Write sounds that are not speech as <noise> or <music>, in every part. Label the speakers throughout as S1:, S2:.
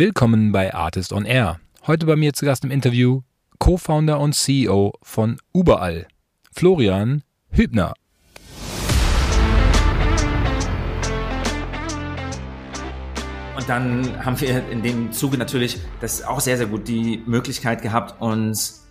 S1: Willkommen bei Artist on Air. Heute bei mir zu Gast im Interview Co-Founder und CEO von Überall, Florian Hübner.
S2: Und dann haben wir in dem Zuge natürlich, das auch sehr, sehr gut, die Möglichkeit gehabt, uns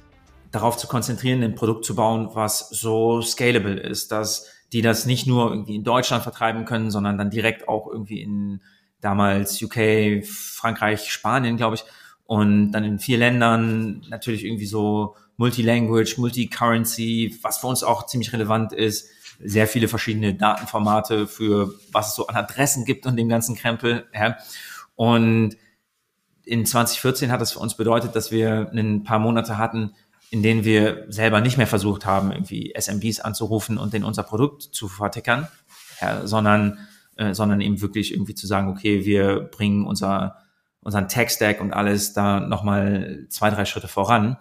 S2: darauf zu konzentrieren, ein Produkt zu bauen, was so scalable ist, dass die das nicht nur irgendwie in Deutschland vertreiben können, sondern dann direkt auch irgendwie in damals UK, Frankreich, Spanien, glaube ich, und dann in vier Ländern natürlich irgendwie so Multilanguage, Multicurrency, was für uns auch ziemlich relevant ist, sehr viele verschiedene Datenformate für was es so an Adressen gibt und dem ganzen Krempel. Ja. Und in 2014 hat das für uns bedeutet, dass wir ein paar Monate hatten, in denen wir selber nicht mehr versucht haben, irgendwie SMBs anzurufen und denen unser Produkt zu vertickern, ja, sondern, äh, sondern eben wirklich irgendwie zu sagen, okay, wir bringen unser, unseren Tech-Stack und alles da nochmal zwei, drei Schritte voran.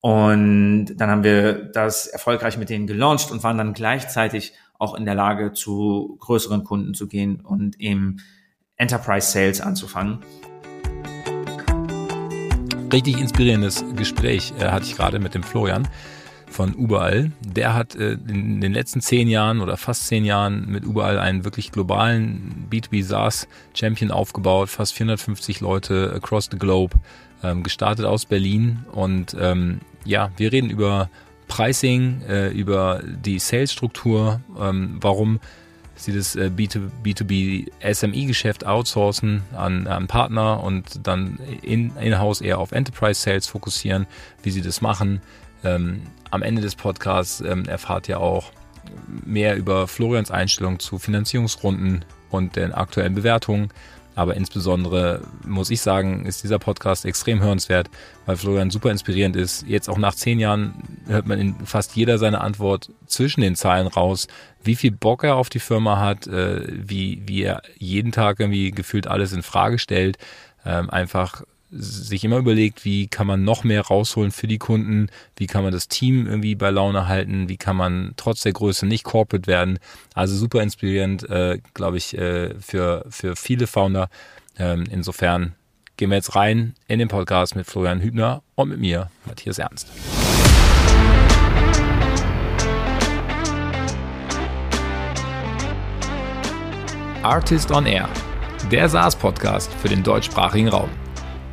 S2: Und dann haben wir das erfolgreich mit denen gelauncht und waren dann gleichzeitig auch in der Lage, zu größeren Kunden zu gehen und eben Enterprise Sales anzufangen
S1: richtig inspirierendes Gespräch äh, hatte ich gerade mit dem Florian von Überall. Der hat äh, in den letzten zehn Jahren oder fast zehn Jahren mit Überall einen wirklich globalen B2B SaaS Champion aufgebaut, fast 450 Leute across the globe, ähm, gestartet aus Berlin und ähm, ja, wir reden über Pricing, äh, über die Sales-Struktur, ähm, warum sie das äh, B2B SMI-Geschäft outsourcen an, an Partner und dann in, in-house eher auf Enterprise Sales fokussieren, wie sie das machen. Ähm, am Ende des Podcasts ähm, erfahrt ihr auch mehr über Florians Einstellung zu Finanzierungsrunden und den aktuellen Bewertungen. Aber insbesondere muss ich sagen, ist dieser Podcast extrem hörenswert, weil Florian super inspirierend ist. Jetzt auch nach zehn Jahren hört man in fast jeder seiner Antwort zwischen den Zeilen raus, wie viel Bock er auf die Firma hat, äh, wie, wie er jeden Tag irgendwie gefühlt alles in Frage stellt. Ähm, einfach sich immer überlegt, wie kann man noch mehr rausholen für die Kunden, wie kann man das Team irgendwie bei Laune halten, wie kann man trotz der Größe nicht corporate werden. Also super inspirierend, äh, glaube ich, äh, für, für viele Founder. Ähm, insofern gehen wir jetzt rein in den Podcast mit Florian Hübner und mit mir, Matthias Ernst. Artist on Air, der SaaS-Podcast für den deutschsprachigen Raum.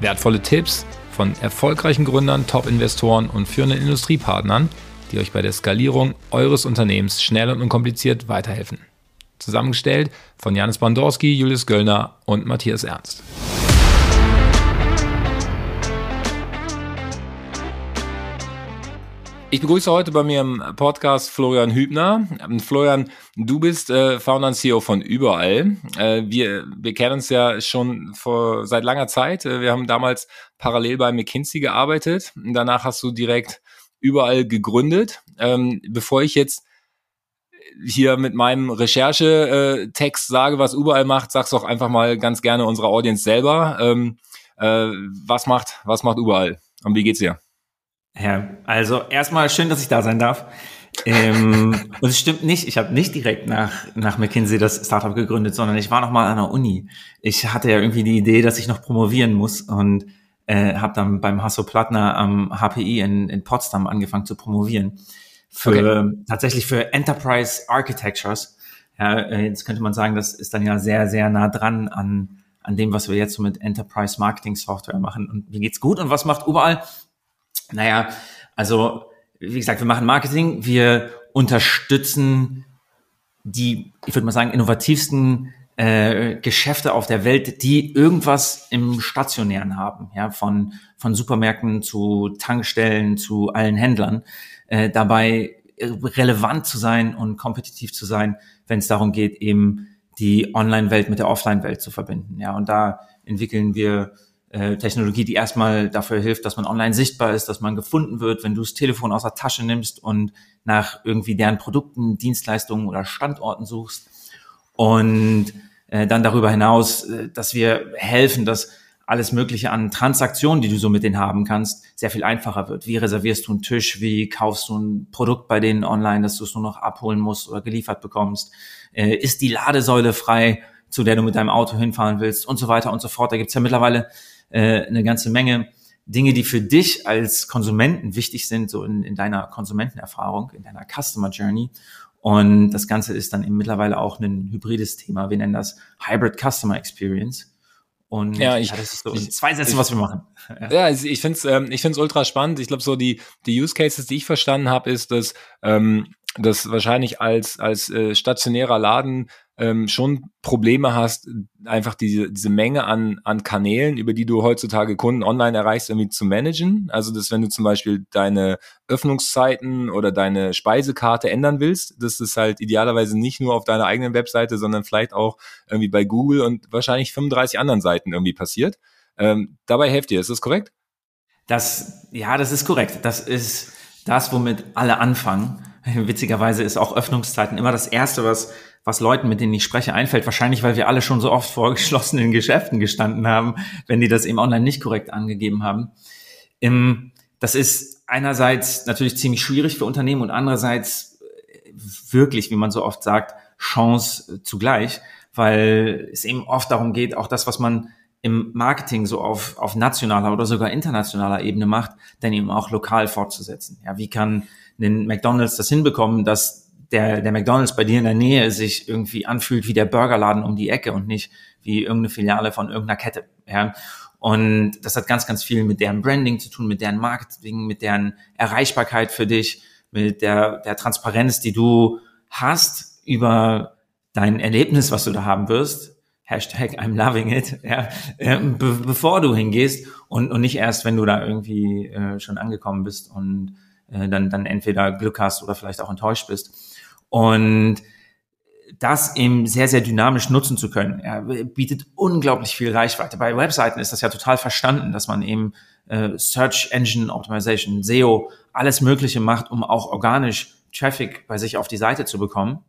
S1: Wertvolle Tipps von erfolgreichen Gründern, Top-Investoren und führenden Industriepartnern, die euch bei der Skalierung eures Unternehmens schnell und unkompliziert weiterhelfen. Zusammengestellt von Janis Bandorski, Julius Göllner und Matthias Ernst. Ich begrüße heute bei mir im Podcast Florian Hübner. Ähm, Florian, du bist äh, Founder und CEO von Überall. Äh, wir, wir kennen uns ja schon vor seit langer Zeit. Äh, wir haben damals parallel bei McKinsey gearbeitet. Danach hast du direkt Überall gegründet. Ähm, bevor ich jetzt hier mit meinem Recherchetext sage, was Überall macht, sag's doch einfach mal ganz gerne unserer Audience selber. Ähm, äh, was macht, was macht Überall? Und wie geht's dir?
S2: Ja, also erstmal schön, dass ich da sein darf. ähm, <laughs> und es stimmt nicht, ich habe nicht direkt nach, nach McKinsey das Startup gegründet, sondern ich war noch mal an der Uni. Ich hatte ja irgendwie die Idee, dass ich noch promovieren muss und äh, habe dann beim Hasso Plattner am HPI in, in Potsdam angefangen zu promovieren. Für okay. tatsächlich für Enterprise Architectures. Ja, äh, jetzt könnte man sagen, das ist dann ja sehr, sehr nah dran an, an dem, was wir jetzt so mit Enterprise Marketing Software machen. Und wie geht's gut und was macht überall? Naja, also wie gesagt, wir machen Marketing, wir unterstützen die, ich würde mal sagen, innovativsten äh, Geschäfte auf der Welt, die irgendwas im Stationären haben, ja, von, von Supermärkten zu Tankstellen zu allen Händlern, äh, dabei relevant zu sein und kompetitiv zu sein, wenn es darum geht, eben die Online-Welt mit der Offline-Welt zu verbinden. Ja, und da entwickeln wir äh, Technologie, die erstmal dafür hilft, dass man online sichtbar ist, dass man gefunden wird, wenn du das Telefon aus der Tasche nimmst und nach irgendwie deren Produkten, Dienstleistungen oder Standorten suchst. Und äh, dann darüber hinaus, äh, dass wir helfen, dass alles Mögliche an Transaktionen, die du so mit denen haben kannst, sehr viel einfacher wird. Wie reservierst du einen Tisch? Wie kaufst du ein Produkt bei denen online, dass du es nur noch abholen musst oder geliefert bekommst? Äh, ist die Ladesäule frei, zu der du mit deinem Auto hinfahren willst und so weiter und so fort. Da gibt's ja mittlerweile äh, eine ganze Menge Dinge, die für dich als Konsumenten wichtig sind, so in, in deiner Konsumentenerfahrung, in deiner Customer Journey. Und das Ganze ist dann eben mittlerweile auch ein hybrides Thema. Wir nennen das Hybrid Customer Experience. Und
S1: ja, ich,
S2: ja, das ist so ich, zwei Sätze, ich, was wir machen.
S1: Ja, ja ich finde es ähm, ich find's ultra spannend. Ich glaube, so die, die Use Cases, die ich verstanden habe, ist, dass ähm, das wahrscheinlich als, als äh, stationärer Laden ähm, schon Probleme hast, einfach diese, diese Menge an, an Kanälen, über die du heutzutage Kunden online erreichst, irgendwie zu managen. Also, dass wenn du zum Beispiel deine Öffnungszeiten oder deine Speisekarte ändern willst, dass das halt idealerweise nicht nur auf deiner eigenen Webseite, sondern vielleicht auch irgendwie bei Google und wahrscheinlich 35 anderen Seiten irgendwie passiert. Ähm, dabei helft ihr, ist das korrekt?
S2: Das, ja, das ist korrekt. Das ist das, womit alle anfangen. <laughs> Witzigerweise ist auch Öffnungszeiten immer das Erste, was was Leuten, mit denen ich spreche, einfällt. Wahrscheinlich, weil wir alle schon so oft vor <laughs> geschlossenen Geschäften gestanden haben, wenn die das eben online nicht korrekt angegeben haben. Das ist einerseits natürlich ziemlich schwierig für Unternehmen und andererseits äh, wirklich, wie man so oft sagt, Chance äh, zugleich, weil es eben oft darum geht, auch das, was man im Marketing so auf, auf nationaler oder sogar internationaler Ebene macht, dann eben auch lokal fortzusetzen. Ja, wie kann ein McDonald's das hinbekommen, dass der, der McDonalds bei dir in der Nähe sich irgendwie anfühlt wie der Burgerladen um die Ecke und nicht wie irgendeine Filiale von irgendeiner Kette. Ja? Und das hat ganz, ganz viel mit deren Branding zu tun, mit deren Marketing, mit deren Erreichbarkeit für dich, mit der, der Transparenz, die du hast über dein Erlebnis, was du da haben wirst. Hashtag I'm loving it, ja, äh, be bevor du hingehst und, und nicht erst, wenn du da irgendwie äh, schon angekommen bist und äh, dann, dann entweder Glück hast oder vielleicht auch enttäuscht bist. Und das eben sehr, sehr dynamisch nutzen zu können. Er bietet unglaublich viel Reichweite. Bei Webseiten ist das ja total verstanden, dass man eben äh, Search Engine Optimization, SEO, alles Mögliche macht, um auch organisch Traffic bei sich auf die Seite zu bekommen.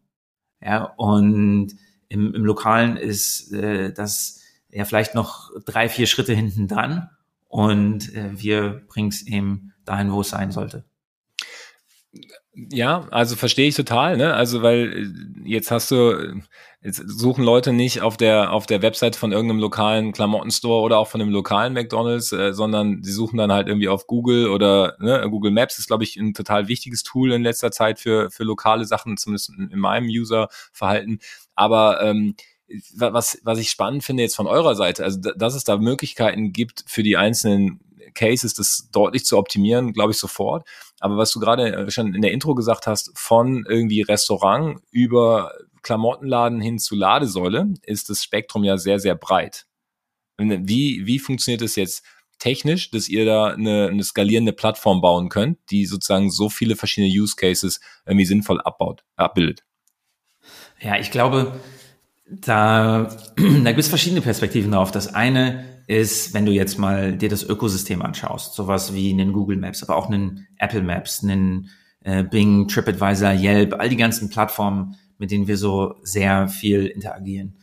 S2: Ja, und im, im Lokalen ist äh, das ja vielleicht noch drei, vier Schritte hinten dran und äh, wir bringen es eben dahin, wo es sein sollte.
S1: Ja, also verstehe ich total, ne? Also weil äh, jetzt hast du, jetzt suchen Leute nicht auf der auf der Website von irgendeinem lokalen Klamottenstore oder auch von einem lokalen McDonald's, äh, sondern sie suchen dann halt irgendwie auf Google oder ne, Google Maps ist, glaube ich, ein total wichtiges Tool in letzter Zeit für für lokale Sachen, zumindest in meinem Userverhalten. Aber ähm, was, was ich spannend finde jetzt von eurer Seite, also dass es da Möglichkeiten gibt für die einzelnen Cases, das deutlich zu optimieren, glaube ich sofort. Aber was du gerade äh, schon in der Intro gesagt hast, von irgendwie Restaurant über Klamottenladen hin zu Ladesäule, ist das Spektrum ja sehr, sehr breit. Wie, wie funktioniert es jetzt technisch, dass ihr da eine, eine skalierende Plattform bauen könnt, die sozusagen so viele verschiedene Use Cases irgendwie sinnvoll abbaut, abbildet?
S2: Ja, ich glaube, da, <clears throat> da gibt es verschiedene Perspektiven drauf. Das eine ist, wenn du jetzt mal dir das Ökosystem anschaust, sowas wie einen Google Maps, aber auch einen Apple Maps, einen äh, Bing, TripAdvisor, Yelp, all die ganzen Plattformen, mit denen wir so sehr viel interagieren.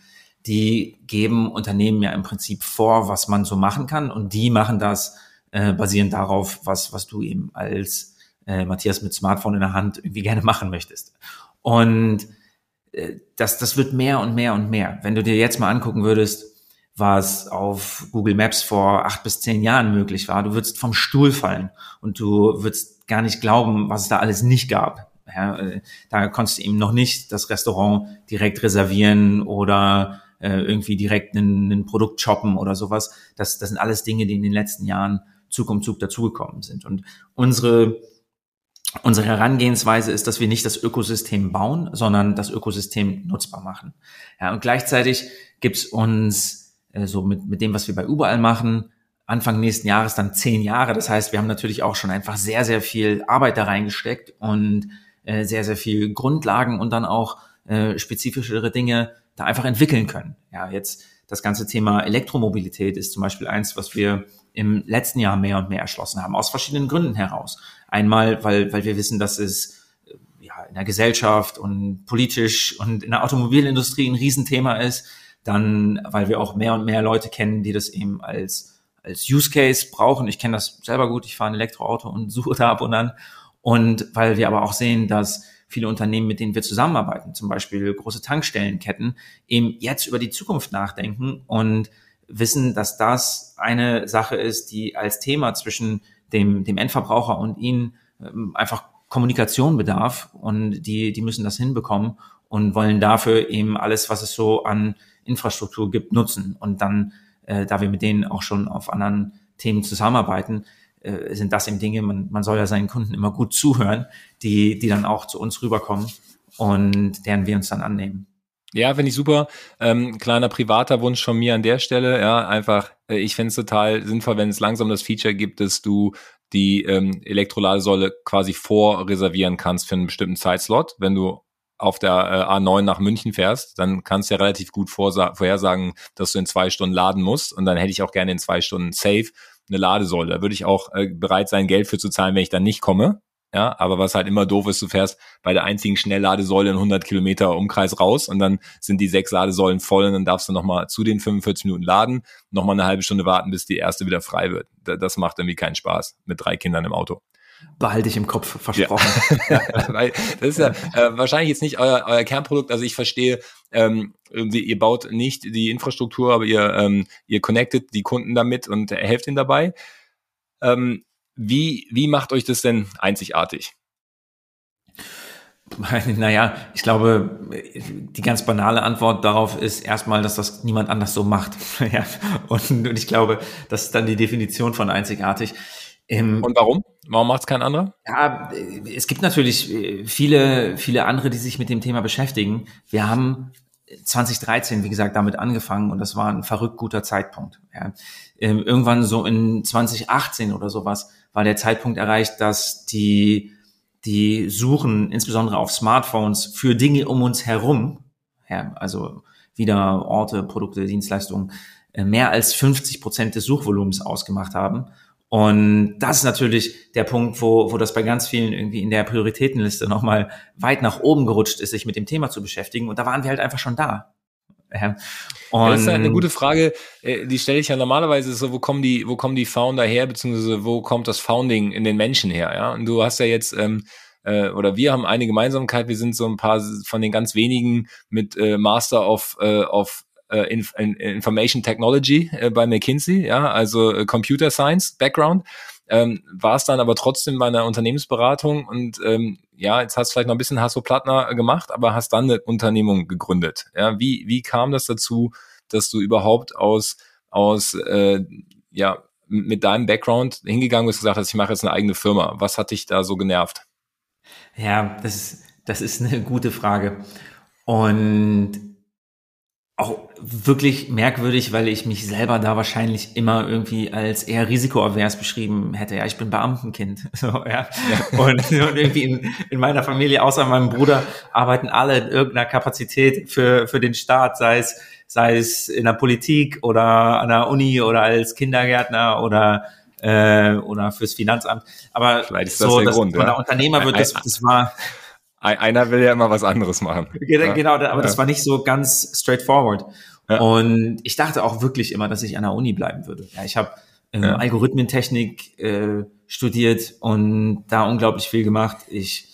S2: Die geben Unternehmen ja im Prinzip vor, was man so machen kann und die machen das äh, basierend darauf, was, was du eben als äh, Matthias mit Smartphone in der Hand irgendwie gerne machen möchtest. Und äh, das, das wird mehr und mehr und mehr. Wenn du dir jetzt mal angucken würdest, was auf Google Maps vor acht bis zehn Jahren möglich war. Du würdest vom Stuhl fallen und du würdest gar nicht glauben, was es da alles nicht gab. Ja, äh, da konntest du eben noch nicht das Restaurant direkt reservieren oder äh, irgendwie direkt ein, Produkt shoppen oder sowas. Das, das sind alles Dinge, die in den letzten Jahren Zug um Zug dazugekommen sind. Und unsere Unsere Herangehensweise ist, dass wir nicht das Ökosystem bauen, sondern das Ökosystem nutzbar machen. Ja, und gleichzeitig gibt es uns äh, so mit, mit dem, was wir bei überall machen, Anfang nächsten Jahres dann zehn Jahre. Das heißt, wir haben natürlich auch schon einfach sehr, sehr viel Arbeit da reingesteckt und äh, sehr, sehr viel Grundlagen und dann auch äh, spezifischere Dinge da einfach entwickeln können. Ja, jetzt das ganze Thema Elektromobilität ist zum Beispiel eins, was wir im letzten Jahr mehr und mehr erschlossen haben, aus verschiedenen Gründen heraus. Einmal, weil, weil wir wissen, dass es äh, ja, in der Gesellschaft und politisch und in der Automobilindustrie ein Riesenthema ist dann, weil wir auch mehr und mehr Leute kennen, die das eben als, als Use Case brauchen. Ich kenne das selber gut, ich fahre ein Elektroauto und <laughs> suche da ab und an. Und weil wir aber auch sehen, dass viele Unternehmen, mit denen wir zusammenarbeiten, zum Beispiel große Tankstellenketten, eben jetzt über die Zukunft nachdenken und wissen, dass das eine Sache ist, die als Thema zwischen dem, dem Endverbraucher und ihnen ähm, einfach Kommunikation bedarf und die, die müssen das hinbekommen und wollen dafür eben alles, was es so an Infrastruktur gibt, nutzen. Und dann, äh, da wir mit denen auch schon auf anderen Themen zusammenarbeiten, äh, sind das eben Dinge, man, man soll ja seinen Kunden immer gut zuhören, die, die dann auch zu uns rüberkommen und deren wir uns dann annehmen.
S1: Ja, finde ich super. Ähm, kleiner privater Wunsch von mir an der Stelle. Ja, einfach, äh, ich finde es total sinnvoll, wenn es langsam das Feature gibt, dass du die ähm, Elektroladesäule quasi vorreservieren kannst für einen bestimmten Zeitslot. Wenn du auf der äh, A9 nach München fährst, dann kannst du ja relativ gut vorhersagen, dass du in zwei Stunden laden musst. Und dann hätte ich auch gerne in zwei Stunden safe eine Ladesäule. Da würde ich auch äh, bereit sein, Geld für zu zahlen, wenn ich dann nicht komme. Ja, aber was halt immer doof ist, du fährst bei der einzigen Schnellladesäule in 100 Kilometer Umkreis raus und dann sind die sechs Ladesäulen voll und dann darfst du nochmal zu den 45 Minuten laden, nochmal eine halbe Stunde warten, bis die erste wieder frei wird. Das macht irgendwie keinen Spaß mit drei Kindern im Auto.
S2: Behalte ich im Kopf, versprochen.
S1: Ja. <laughs> Das ist ja äh, wahrscheinlich jetzt nicht euer, euer Kernprodukt. Also ich verstehe, ähm, ihr baut nicht die Infrastruktur, aber ihr, ähm, ihr connectet die Kunden damit und helft ihnen dabei. Ähm, wie, wie macht euch das denn einzigartig? <laughs>
S2: Naja, ich glaube, die ganz banale Antwort darauf ist erstmal, dass das niemand anders so macht. <laughs> ja. und, und ich glaube, das ist dann die Definition von einzigartig.
S1: Ähm, und warum? Warum macht es kein anderer?
S2: Ja, es gibt natürlich viele, viele andere, die sich mit dem Thema beschäftigen. Wir haben 2013, wie gesagt, damit angefangen und das war ein verrückt guter Zeitpunkt. Ja. Ähm, irgendwann so in 2018 oder sowas war der Zeitpunkt erreicht, dass die, die Suchen, insbesondere auf Smartphones, für Dinge um uns herum, ja, also wieder Orte, Produkte, Dienstleistungen, äh, mehr als 50 Prozent des Suchvolumens ausgemacht haben. Und das ist natürlich der Punkt, wo, wo das bei ganz vielen irgendwie in der Prioritätenliste nochmal weit nach oben gerutscht ist, sich mit dem Thema zu beschäftigen. Und da waren wir halt einfach schon da.
S1: Ja. Das ist eine gute Frage, äh, die stelle ich ja normalerweise so, wo kommen die, wo kommen die Founder her, beziehungsweise wo kommt das Founding in den Menschen her, ja? Und du hast ja jetzt, ähm, äh, oder wir haben eine Gemeinsamkeit, wir sind so ein paar von den ganz wenigen mit äh, Master of, äh, of äh, Information Technology äh, bei McKinsey, ja, also äh, Computer Science Background. Ähm, war es dann aber trotzdem bei einer Unternehmensberatung und ähm, ja, jetzt hast du vielleicht noch ein bisschen Hasso Plattner gemacht, aber hast dann eine Unternehmung gegründet. Ja, wie, wie kam das dazu, dass du überhaupt aus, aus äh, ja, mit deinem Background hingegangen bist und gesagt hast, ich mache jetzt eine eigene Firma? Was hat dich da so genervt?
S2: Ja, das ist, das ist eine gute Frage. Und auch wirklich merkwürdig, weil ich mich selber da wahrscheinlich immer irgendwie als eher risikoavers beschrieben hätte. Ja, ich bin Beamtenkind. <laughs> So, ja. ja. Und, und, irgendwie in, in, meiner Familie, außer meinem Bruder, arbeiten alle in irgendeiner Kapazität für, für den Staat, sei es, sei es in der Politik oder an der Uni oder als Kindergärtner oder äh, oder fürs Finanzamt. Aber
S1: Vielleicht ist das so, der Grund,
S2: von der Unternehmer wird das, das war
S1: einer will ja immer was anderes machen.
S2: Genau, aber ja. das war nicht so ganz straightforward. Ja. Und ich dachte auch wirklich immer, dass ich an der Uni bleiben würde. Ja, ich habe ähm, ja. Algorithmentechnik äh, studiert und da unglaublich viel gemacht. Ich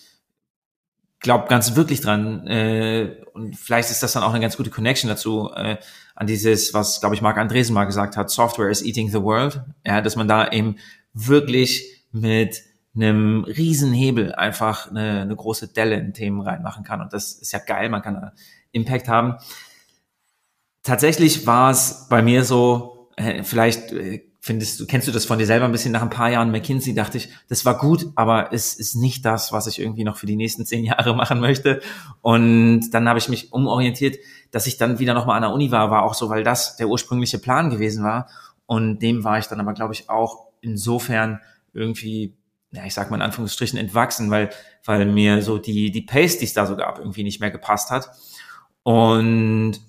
S2: glaube ganz wirklich dran äh, und vielleicht ist das dann auch eine ganz gute Connection dazu äh, an dieses, was glaube ich Marc Andresen mal gesagt hat: Software is eating the world. Ja, dass man da eben wirklich mit einem riesen Hebel einfach eine, eine große Delle in Themen reinmachen kann. Und das ist ja geil, man kann da Impact haben. Tatsächlich war es bei mir so, äh, vielleicht äh, findest du, kennst du das von dir selber ein bisschen nach ein paar Jahren McKinsey, dachte ich, das war gut, aber es ist nicht das, was ich irgendwie noch für die nächsten zehn Jahre <laughs> machen möchte. Und dann habe ich mich umorientiert, dass ich dann wieder nochmal an der Uni war, war auch so, weil das der ursprüngliche Plan gewesen war. Und dem war ich dann aber, glaube ich, auch insofern irgendwie ja, ich sag mal in Anführungsstrichen entwachsen, weil, weil mir so die, die Pace, die es da so gab, irgendwie nicht mehr gepasst hat. Und,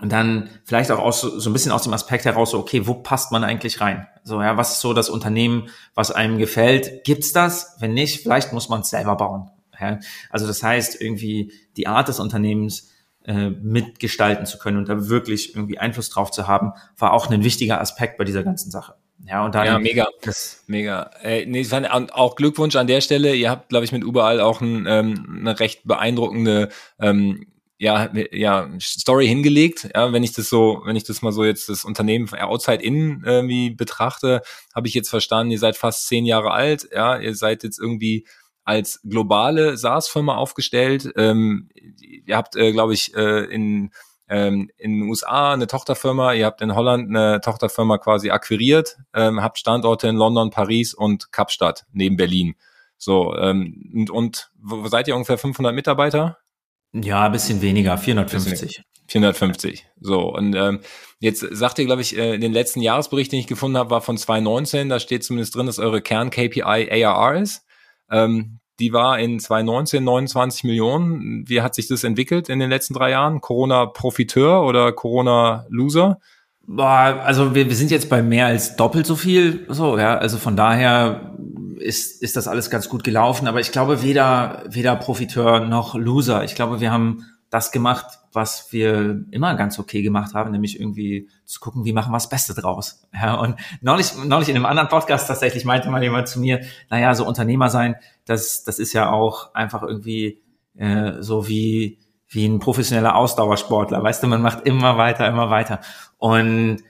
S2: und dann vielleicht auch aus, so ein bisschen aus dem Aspekt heraus, so, okay, wo passt man eigentlich rein? So, ja, was ist so das Unternehmen, was einem gefällt? Gibt's das? Wenn nicht, vielleicht muss man es selber bauen. Ja? Also das heißt, irgendwie die Art des Unternehmens äh, mitgestalten zu können und da wirklich irgendwie Einfluss drauf zu haben, war auch ein wichtiger Aspekt bei dieser ganzen Sache.
S1: Ja, und dann. Ja, mega. Das, mega. Äh, nee, auch Glückwunsch an der Stelle. Ihr habt, glaube ich, mit überall auch ein, ähm, eine recht beeindruckende, ähm, ja, ja, Story hingelegt. Ja, wenn ich das so, wenn ich das mal so jetzt das Unternehmen outside in irgendwie betrachte, habe ich jetzt verstanden, ihr seid fast zehn Jahre alt, ja, ihr seid jetzt irgendwie als globale SaaS-Firma aufgestellt. Ähm, ihr habt, äh, glaube ich, äh, in ähm, in den USA eine Tochterfirma, ihr habt in Holland eine Tochterfirma quasi akquiriert, ähm, habt Standorte in London, Paris und Kapstadt neben Berlin. So, ähm, und, und wo seid ihr ungefähr 500 Mitarbeiter?
S2: Ja, ein bisschen weniger, 450.
S1: 450. So, und ähm, jetzt sagt ihr, glaube ich, äh, in den letzten Jahresbericht, den ich gefunden habe, war von 2019, da steht zumindest drin, dass eure Kern-KPI ARR ist. Ähm, die war in 2019 29 Millionen. Wie hat sich das entwickelt in den letzten drei Jahren? Corona-Profiteur oder Corona-Loser?
S2: Also wir, wir sind jetzt bei mehr als doppelt so viel. So, ja, also von daher ist, ist das alles ganz gut gelaufen. Aber ich glaube, weder, weder Profiteur noch Loser. Ich glaube, wir haben das gemacht, was wir immer ganz okay gemacht haben, nämlich irgendwie zu gucken, wie machen wir das Beste draus. Ja, und neulich, neulich in einem anderen Podcast tatsächlich meinte mal jemand zu mir, naja, so Unternehmer sein, das, das ist ja auch einfach irgendwie äh, so wie, wie ein professioneller Ausdauersportler. Weißt du, man macht immer weiter, immer weiter. Und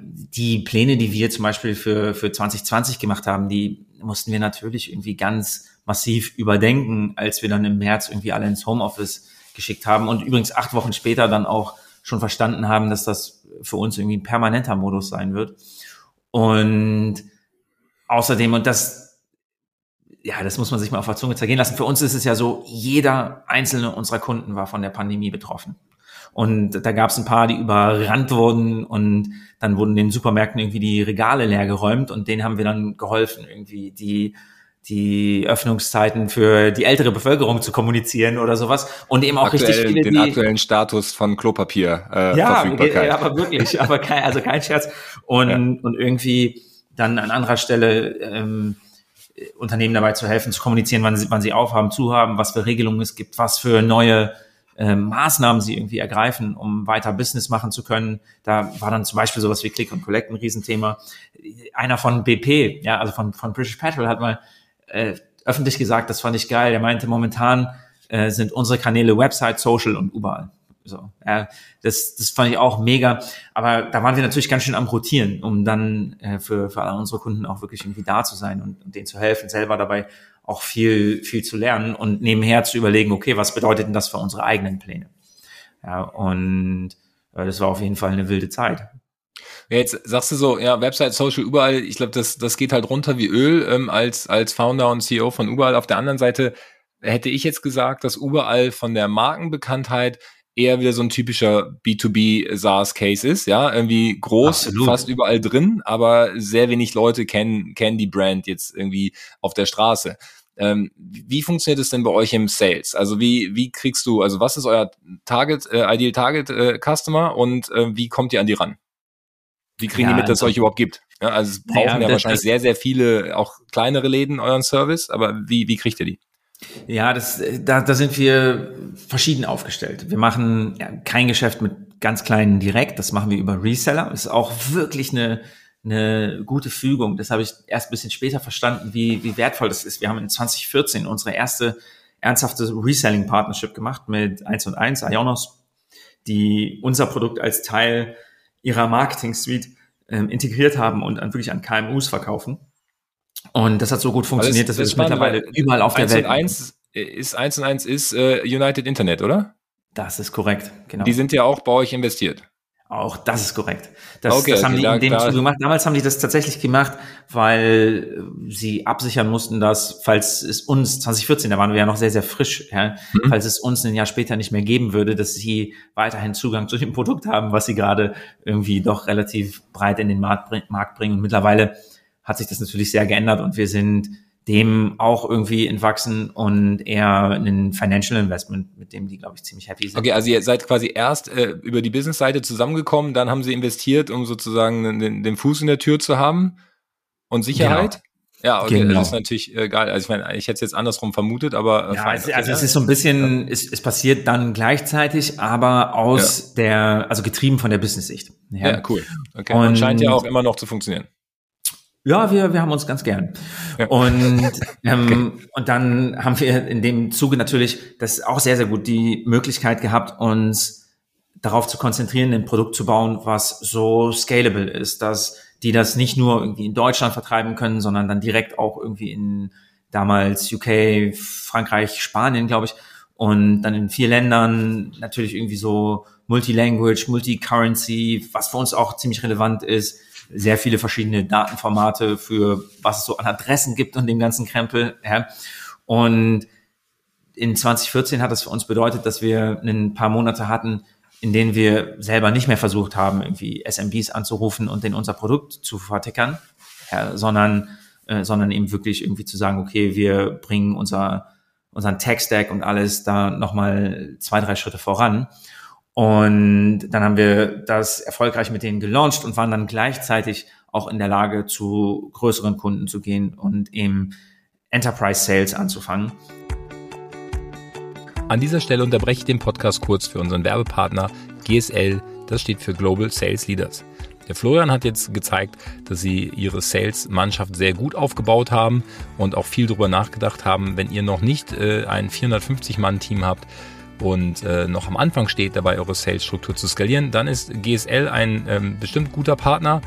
S2: die Pläne, die wir zum Beispiel für, für 2020 gemacht haben, die mussten wir natürlich irgendwie ganz massiv überdenken, als wir dann im März irgendwie alle ins Homeoffice geschickt haben und übrigens acht Wochen später dann auch schon verstanden haben, dass das für uns irgendwie ein permanenter Modus sein wird. Und außerdem, und das, ja, das muss man sich mal auf der Zunge zergehen lassen. Für uns ist es ja so, jeder einzelne unserer Kunden war von der Pandemie betroffen. Und da gab es ein paar, die überrannt wurden und dann wurden den Supermärkten irgendwie die Regale leer geräumt und denen haben wir dann geholfen, irgendwie die die Öffnungszeiten für die ältere Bevölkerung zu kommunizieren oder sowas und eben auch Aktuell, richtig viele,
S1: den
S2: die,
S1: aktuellen Status von Klopapier äh,
S2: ja, Verfügbarkeit. Ja, aber wirklich, aber kein, also kein Scherz <laughs> und ja. und irgendwie dann an anderer Stelle ähm, Unternehmen dabei zu helfen, zu kommunizieren, wann sie, wann sie aufhaben, zu haben, was für Regelungen es gibt, was für neue äh, Maßnahmen sie irgendwie ergreifen, um weiter Business machen zu können. Da war dann zum Beispiel sowas wie Click und Collect ein Riesenthema. Einer von BP, ja, also von, von British Petrol hat mal äh, öffentlich gesagt, das fand ich geil. Er meinte, momentan äh, sind unsere Kanäle Website, Social und überall. So, ja, das, das fand ich auch mega. Aber da waren wir natürlich ganz schön am Rotieren, um dann äh, für, für alle unsere Kunden auch wirklich irgendwie da zu sein und, und denen zu helfen, selber dabei auch viel, viel zu lernen und nebenher zu überlegen, okay, was bedeutet denn das für unsere eigenen Pläne? Ja, und äh, das war auf jeden Fall eine wilde Zeit.
S1: Jetzt sagst du so, ja, Website, Social, überall, ich glaube, das, das geht halt runter wie Öl ähm, als, als Founder und CEO von überall. Auf der anderen Seite hätte ich jetzt gesagt, dass überall von der Markenbekanntheit eher wieder so ein typischer B2B SaaS-Case ist, ja, irgendwie groß, Absolut. fast überall drin, aber sehr wenig Leute kennen, kennen die Brand jetzt irgendwie auf der Straße. Ähm, wie funktioniert es denn bei euch im Sales? Also wie, wie kriegst du, also was ist euer Target, äh, Ideal Target äh, Customer und äh, wie kommt ihr an die ran? Wie kriegen ja, die mit, dass es euch überhaupt gibt? Ja, also es brauchen ja, ja wahrscheinlich sehr, sehr viele, auch kleinere Läden euren Service, aber wie, wie kriegt ihr die?
S2: Ja, das, da, da sind wir verschieden aufgestellt. Wir machen kein Geschäft mit ganz kleinen direkt, das machen wir über Reseller. Das ist auch wirklich eine, eine gute Fügung. Das habe ich erst ein bisschen später verstanden, wie, wie wertvoll das ist. Wir haben in 2014 unsere erste ernsthafte Reselling-Partnership gemacht mit 1 und 1, Ionos, die unser Produkt als Teil ihrer Marketing-Suite ähm, integriert haben und an, wirklich an KMUs verkaufen. Und das hat so gut funktioniert, das, dass wir das mittlerweile überall auf der Welt.
S1: 1 ist 1 und 1 ist äh, United Internet, oder?
S2: Das ist korrekt,
S1: genau. Die sind ja auch bei euch investiert.
S2: Auch das ist korrekt. Das, okay, das haben die in dem Zuge gemacht. Damals haben die das tatsächlich gemacht, weil sie absichern mussten, dass, falls es uns, 2014, da waren wir ja noch sehr, sehr frisch, ja, mhm. falls es uns ein Jahr später nicht mehr geben würde, dass sie weiterhin Zugang zu dem <laughs> Produkt haben, was sie gerade irgendwie doch relativ breit in den Markt, Markt bringen. Und mittlerweile hat sich das natürlich sehr geändert und wir sind dem auch irgendwie entwachsen und eher ein Financial Investment, mit dem die, glaube ich, ziemlich happy sind.
S1: Okay, also ihr seid quasi erst äh, über die Business-Seite zusammengekommen, dann haben sie investiert, um sozusagen den, den Fuß in der Tür zu haben und Sicherheit. Genau. Ja, okay, genau. das ist natürlich äh, geil. Also ich meine, ich hätte es jetzt andersrum vermutet, aber
S2: äh, ja, fein, also, also es ist so ein bisschen, ja. es, es passiert dann gleichzeitig, aber aus ja. der, also getrieben von der Business-Sicht.
S1: Ja. ja, cool. Okay. Und, und scheint ja auch immer noch zu funktionieren.
S2: Ja, wir, wir haben uns ganz gern. Ja. Und, <laughs> ähm, okay. und dann haben wir in dem Zuge natürlich, das ist auch sehr, sehr gut, die Möglichkeit gehabt, uns darauf zu konzentrieren, ein Produkt zu bauen, was so scalable ist, dass die das nicht nur irgendwie in Deutschland vertreiben können, sondern dann direkt auch irgendwie in damals UK, Frankreich, Spanien, glaube ich, und dann in vier Ländern natürlich irgendwie so Multilanguage, Multicurrency, was für uns auch ziemlich relevant ist sehr viele verschiedene Datenformate für was es so an Adressen gibt und dem ganzen Krempel. Ja. Und in 2014 hat das für uns bedeutet, dass wir ein paar Monate hatten, in denen wir selber nicht mehr versucht haben, irgendwie SMBs anzurufen und denen unser Produkt zu vertickern, ja, sondern, äh, sondern eben wirklich irgendwie zu sagen, okay, wir bringen unser, unseren Tech-Stack und alles da nochmal zwei, drei Schritte voran. Und dann haben wir das erfolgreich mit denen gelauncht und waren dann gleichzeitig auch in der Lage, zu größeren Kunden zu gehen und eben Enterprise Sales anzufangen.
S1: An dieser Stelle unterbreche ich den Podcast kurz für unseren Werbepartner GSL, das steht für Global Sales Leaders. Der Florian hat jetzt gezeigt, dass sie ihre Sales-Mannschaft sehr gut aufgebaut haben und auch viel darüber nachgedacht haben, wenn ihr noch nicht äh, ein 450-Mann-Team habt, und äh, noch am Anfang steht, dabei eure Sales-Struktur zu skalieren, dann ist GSL ein ähm, bestimmt guter Partner.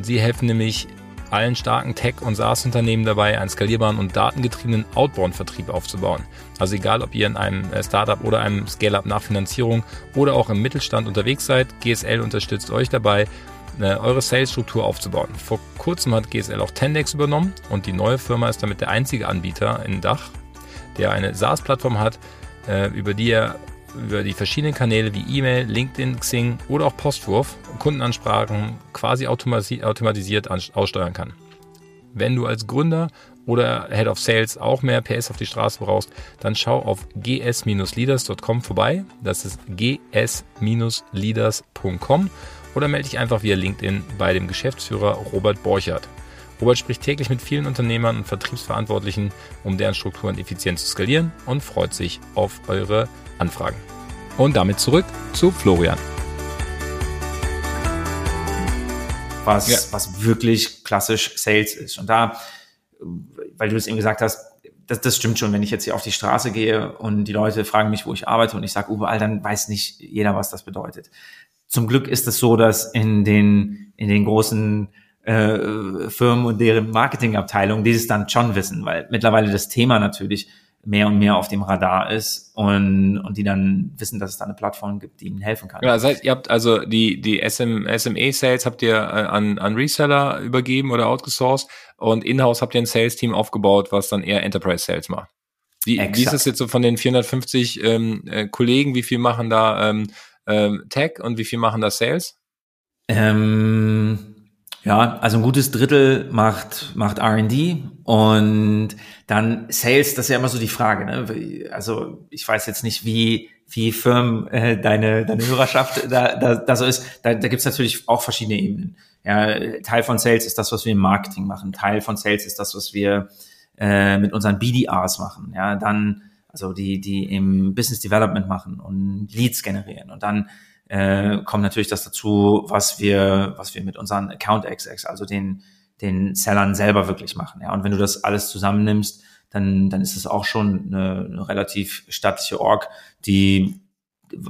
S1: Sie helfen nämlich allen starken Tech- und SaaS-Unternehmen dabei, einen skalierbaren und datengetriebenen Outbound-Vertrieb aufzubauen. Also egal, ob ihr in einem äh, Startup oder einem Scale-up nach Finanzierung oder auch im Mittelstand unterwegs seid, GSL unterstützt euch dabei, äh, eure Sales-Struktur aufzubauen. Vor kurzem hat GSL auch Tendex übernommen und die neue Firma ist damit der einzige Anbieter in Dach, der eine SaaS-Plattform hat, äh, über die er über die verschiedenen Kanäle wie E-Mail, LinkedIn, Xing oder auch Postwurf Kundenansprachen quasi automatisiert aussteuern kann. Wenn du als Gründer oder Head of Sales auch mehr PS auf die Straße brauchst, dann schau auf gs-leaders.com vorbei. Das ist gs-leaders.com oder melde dich einfach via LinkedIn bei dem Geschäftsführer Robert Borchert. Robert spricht täglich mit vielen Unternehmern und Vertriebsverantwortlichen, um deren Strukturen effizient zu skalieren und freut sich auf eure Anfragen. Und damit zurück zu Florian.
S2: Was, ja. was wirklich klassisch Sales ist. Und da, weil du es eben gesagt hast, das, das stimmt schon, wenn ich jetzt hier auf die Straße gehe und die Leute fragen mich, wo ich arbeite und ich sage überall, dann weiß nicht jeder, was das bedeutet. Zum Glück ist es so, dass in den, in den großen äh, Firmen und deren Marketingabteilung, die es dann schon wissen, weil mittlerweile das Thema natürlich mehr und mehr auf dem Radar ist und, und die dann wissen, dass es da eine Plattform gibt, die ihnen helfen kann.
S1: Ja, das heißt, ihr habt also die, die SM, SME-Sales habt ihr äh, an, an Reseller übergeben oder outgesourced und in-house habt ihr ein Sales-Team aufgebaut, was dann eher Enterprise-Sales macht. Wie, wie ist das jetzt so von den 450 ähm, äh, Kollegen? Wie viel machen da ähm, ähm, Tech und wie viel machen da Sales?
S2: Ähm ja, also ein gutes Drittel macht, macht R&D und dann Sales, das ist ja immer so die Frage. Ne? Also ich weiß jetzt nicht, wie, wie firm äh, deine, deine Hörerschaft da, da, da so ist. Da, da gibt's natürlich auch verschiedene Ebenen. Ja, Teil von Sales ist das, was wir im Marketing machen. Teil von Sales ist das, was wir äh, mit unseren BDRs machen. Ja, dann also die, die im Business Development machen und Leads generieren. Und dann äh, kommt natürlich das dazu, was wir, was wir mit unseren Account XX, also den, den Sellern selber wirklich machen. Ja, und wenn du das alles zusammennimmst, dann, dann ist es auch schon eine, eine relativ stattliche Org, die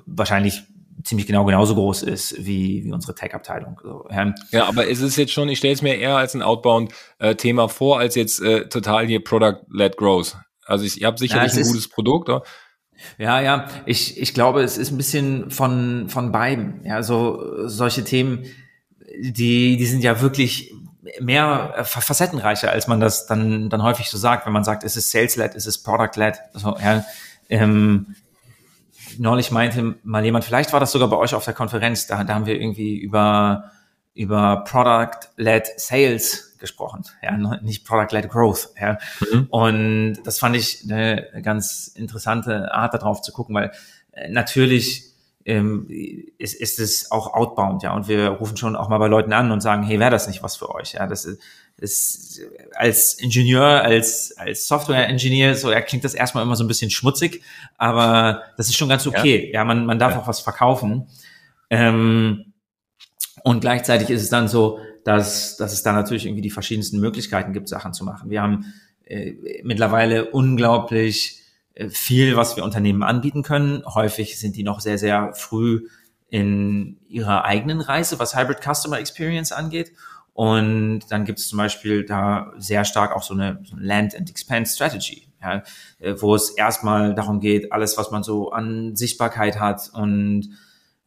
S2: wahrscheinlich ziemlich genau genauso groß ist wie, wie unsere Tech-Abteilung. So,
S1: ja. ja, aber es ist jetzt schon, ich stelle es mir eher als ein Outbound-Thema vor, als jetzt äh, total hier Product-led Growth. Also ich, ihr habt sicherlich ja, ein gutes Produkt, oder?
S2: Ja, ja, ich, ich glaube, es ist ein bisschen von, von beiden. Ja, so solche Themen, die, die sind ja wirklich mehr äh, facettenreicher, als man das dann, dann häufig so sagt, wenn man sagt, es ist Sales-led, es ist Product-led. Also, ja, ähm, neulich meinte mal jemand, vielleicht war das sogar bei euch auf der Konferenz, da, da haben wir irgendwie über, über Product-led Sales gesprochen, ja, nicht Product-led Growth. Ja. Mhm. Und das fand ich eine ganz interessante Art, darauf zu gucken, weil äh, natürlich ähm, ist, ist es auch outbound, ja, und wir rufen schon auch mal bei Leuten an und sagen, hey, wäre das nicht was für euch? Ja, das ist, ist als Ingenieur, als als Software-Engineer, so ja, klingt das erstmal immer so ein bisschen schmutzig, aber das ist schon ganz okay. Ja, ja man, man darf ja. auch was verkaufen. Ähm, und gleichzeitig ist es dann so, dass, dass es da natürlich irgendwie die verschiedensten Möglichkeiten gibt, Sachen zu machen. Wir haben äh, mittlerweile unglaublich äh, viel, was wir Unternehmen anbieten können. Häufig sind die noch sehr, sehr früh in ihrer eigenen Reise, was Hybrid Customer Experience angeht. Und dann gibt es zum Beispiel da sehr stark auch so eine, so eine Land and Expand Strategy, ja, äh, wo es erstmal darum geht, alles, was man so an Sichtbarkeit hat und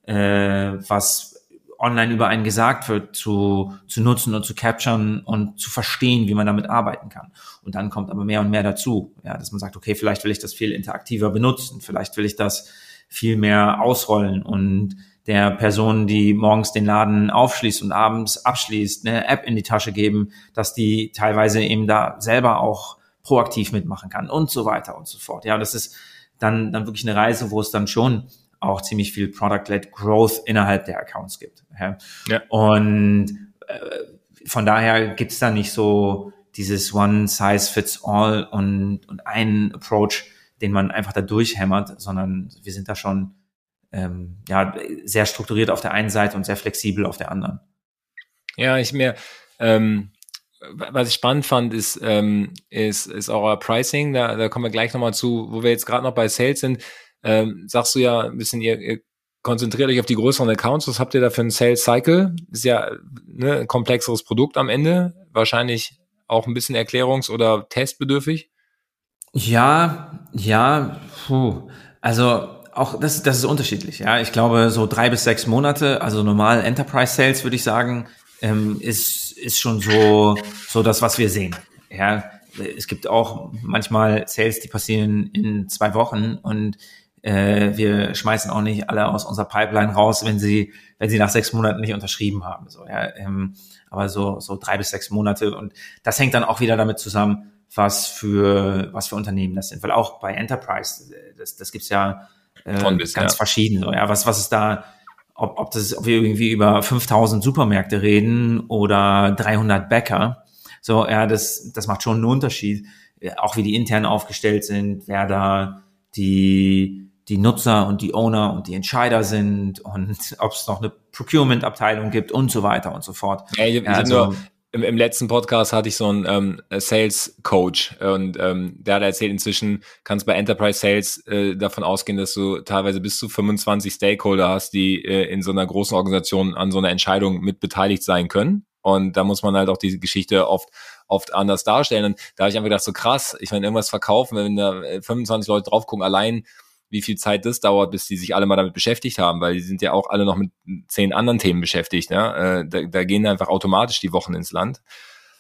S2: äh, was online über einen gesagt wird, zu, zu nutzen und zu capturen und zu verstehen, wie man damit arbeiten kann. Und dann kommt aber mehr und mehr dazu, ja, dass man sagt, okay, vielleicht will ich das viel interaktiver benutzen, vielleicht will ich das viel mehr ausrollen und der Person, die morgens den Laden aufschließt und abends abschließt, eine App in die Tasche geben, dass die teilweise eben da selber auch proaktiv mitmachen kann und so weiter und so fort. Ja, das ist dann, dann wirklich eine Reise, wo es dann schon auch ziemlich viel Product-led Growth innerhalb der Accounts gibt. Ja. ja. Und äh, von daher gibt es da nicht so dieses One Size Fits All und, und einen Approach, den man einfach da durchhämmert, sondern wir sind da schon ähm, ja, sehr strukturiert auf der einen Seite und sehr flexibel auf der anderen.
S1: Ja, ich mir, ähm, was ich spannend fand, ist, ähm, ist, ist euer Pricing. Da, da kommen wir gleich nochmal zu, wo wir jetzt gerade noch bei Sales sind. Ähm, sagst du ja ein bisschen, ihr, ihr konzentriert euch auf die größeren Accounts. Was habt ihr da für einen Sales Cycle? Ist ja ne, ein komplexeres Produkt am Ende. Wahrscheinlich auch ein bisschen erklärungs- oder testbedürftig.
S2: Ja, ja, puh. Also auch das, das ist unterschiedlich. Ja, ich glaube so drei bis sechs Monate, also normal Enterprise Sales würde ich sagen, ähm, ist ist schon so so das, was wir sehen. Ja, es gibt auch manchmal Sales, die passieren in zwei Wochen und äh, wir schmeißen auch nicht alle aus unserer Pipeline raus, wenn sie wenn sie nach sechs Monaten nicht unterschrieben haben. So, ja, ähm, aber so so drei bis sechs Monate und das hängt dann auch wieder damit zusammen, was für was für Unternehmen das sind, weil auch bei Enterprise das das gibt's ja äh, ganz ja. verschieden. So, ja, was, was ist da, ob, ob, das, ob wir irgendwie über 5000 Supermärkte reden oder 300 Bäcker. So, ja, das, das macht schon einen Unterschied. Auch wie die intern aufgestellt sind, wer da die, die Nutzer und die Owner und die Entscheider sind und <laughs> ob es noch eine Procurement-Abteilung gibt und so weiter und so fort.
S1: Ja, ich, ich also, nur, im, im letzten Podcast hatte ich so einen ähm, Sales Coach und ähm, der hat erzählt, inzwischen kannst bei Enterprise Sales äh, davon ausgehen, dass du teilweise bis zu 25 Stakeholder hast, die äh, in so einer großen Organisation an so einer Entscheidung mit beteiligt sein können. Und da muss man halt auch die Geschichte oft oft anders darstellen. Und da habe ich einfach gedacht, so krass, ich meine, irgendwas verkaufen, wenn da 25 Leute drauf gucken, allein wie viel Zeit das dauert, bis die sich alle mal damit beschäftigt haben, weil die sind ja auch alle noch mit zehn anderen Themen beschäftigt. Ja? Äh, da, da gehen einfach automatisch die Wochen ins Land.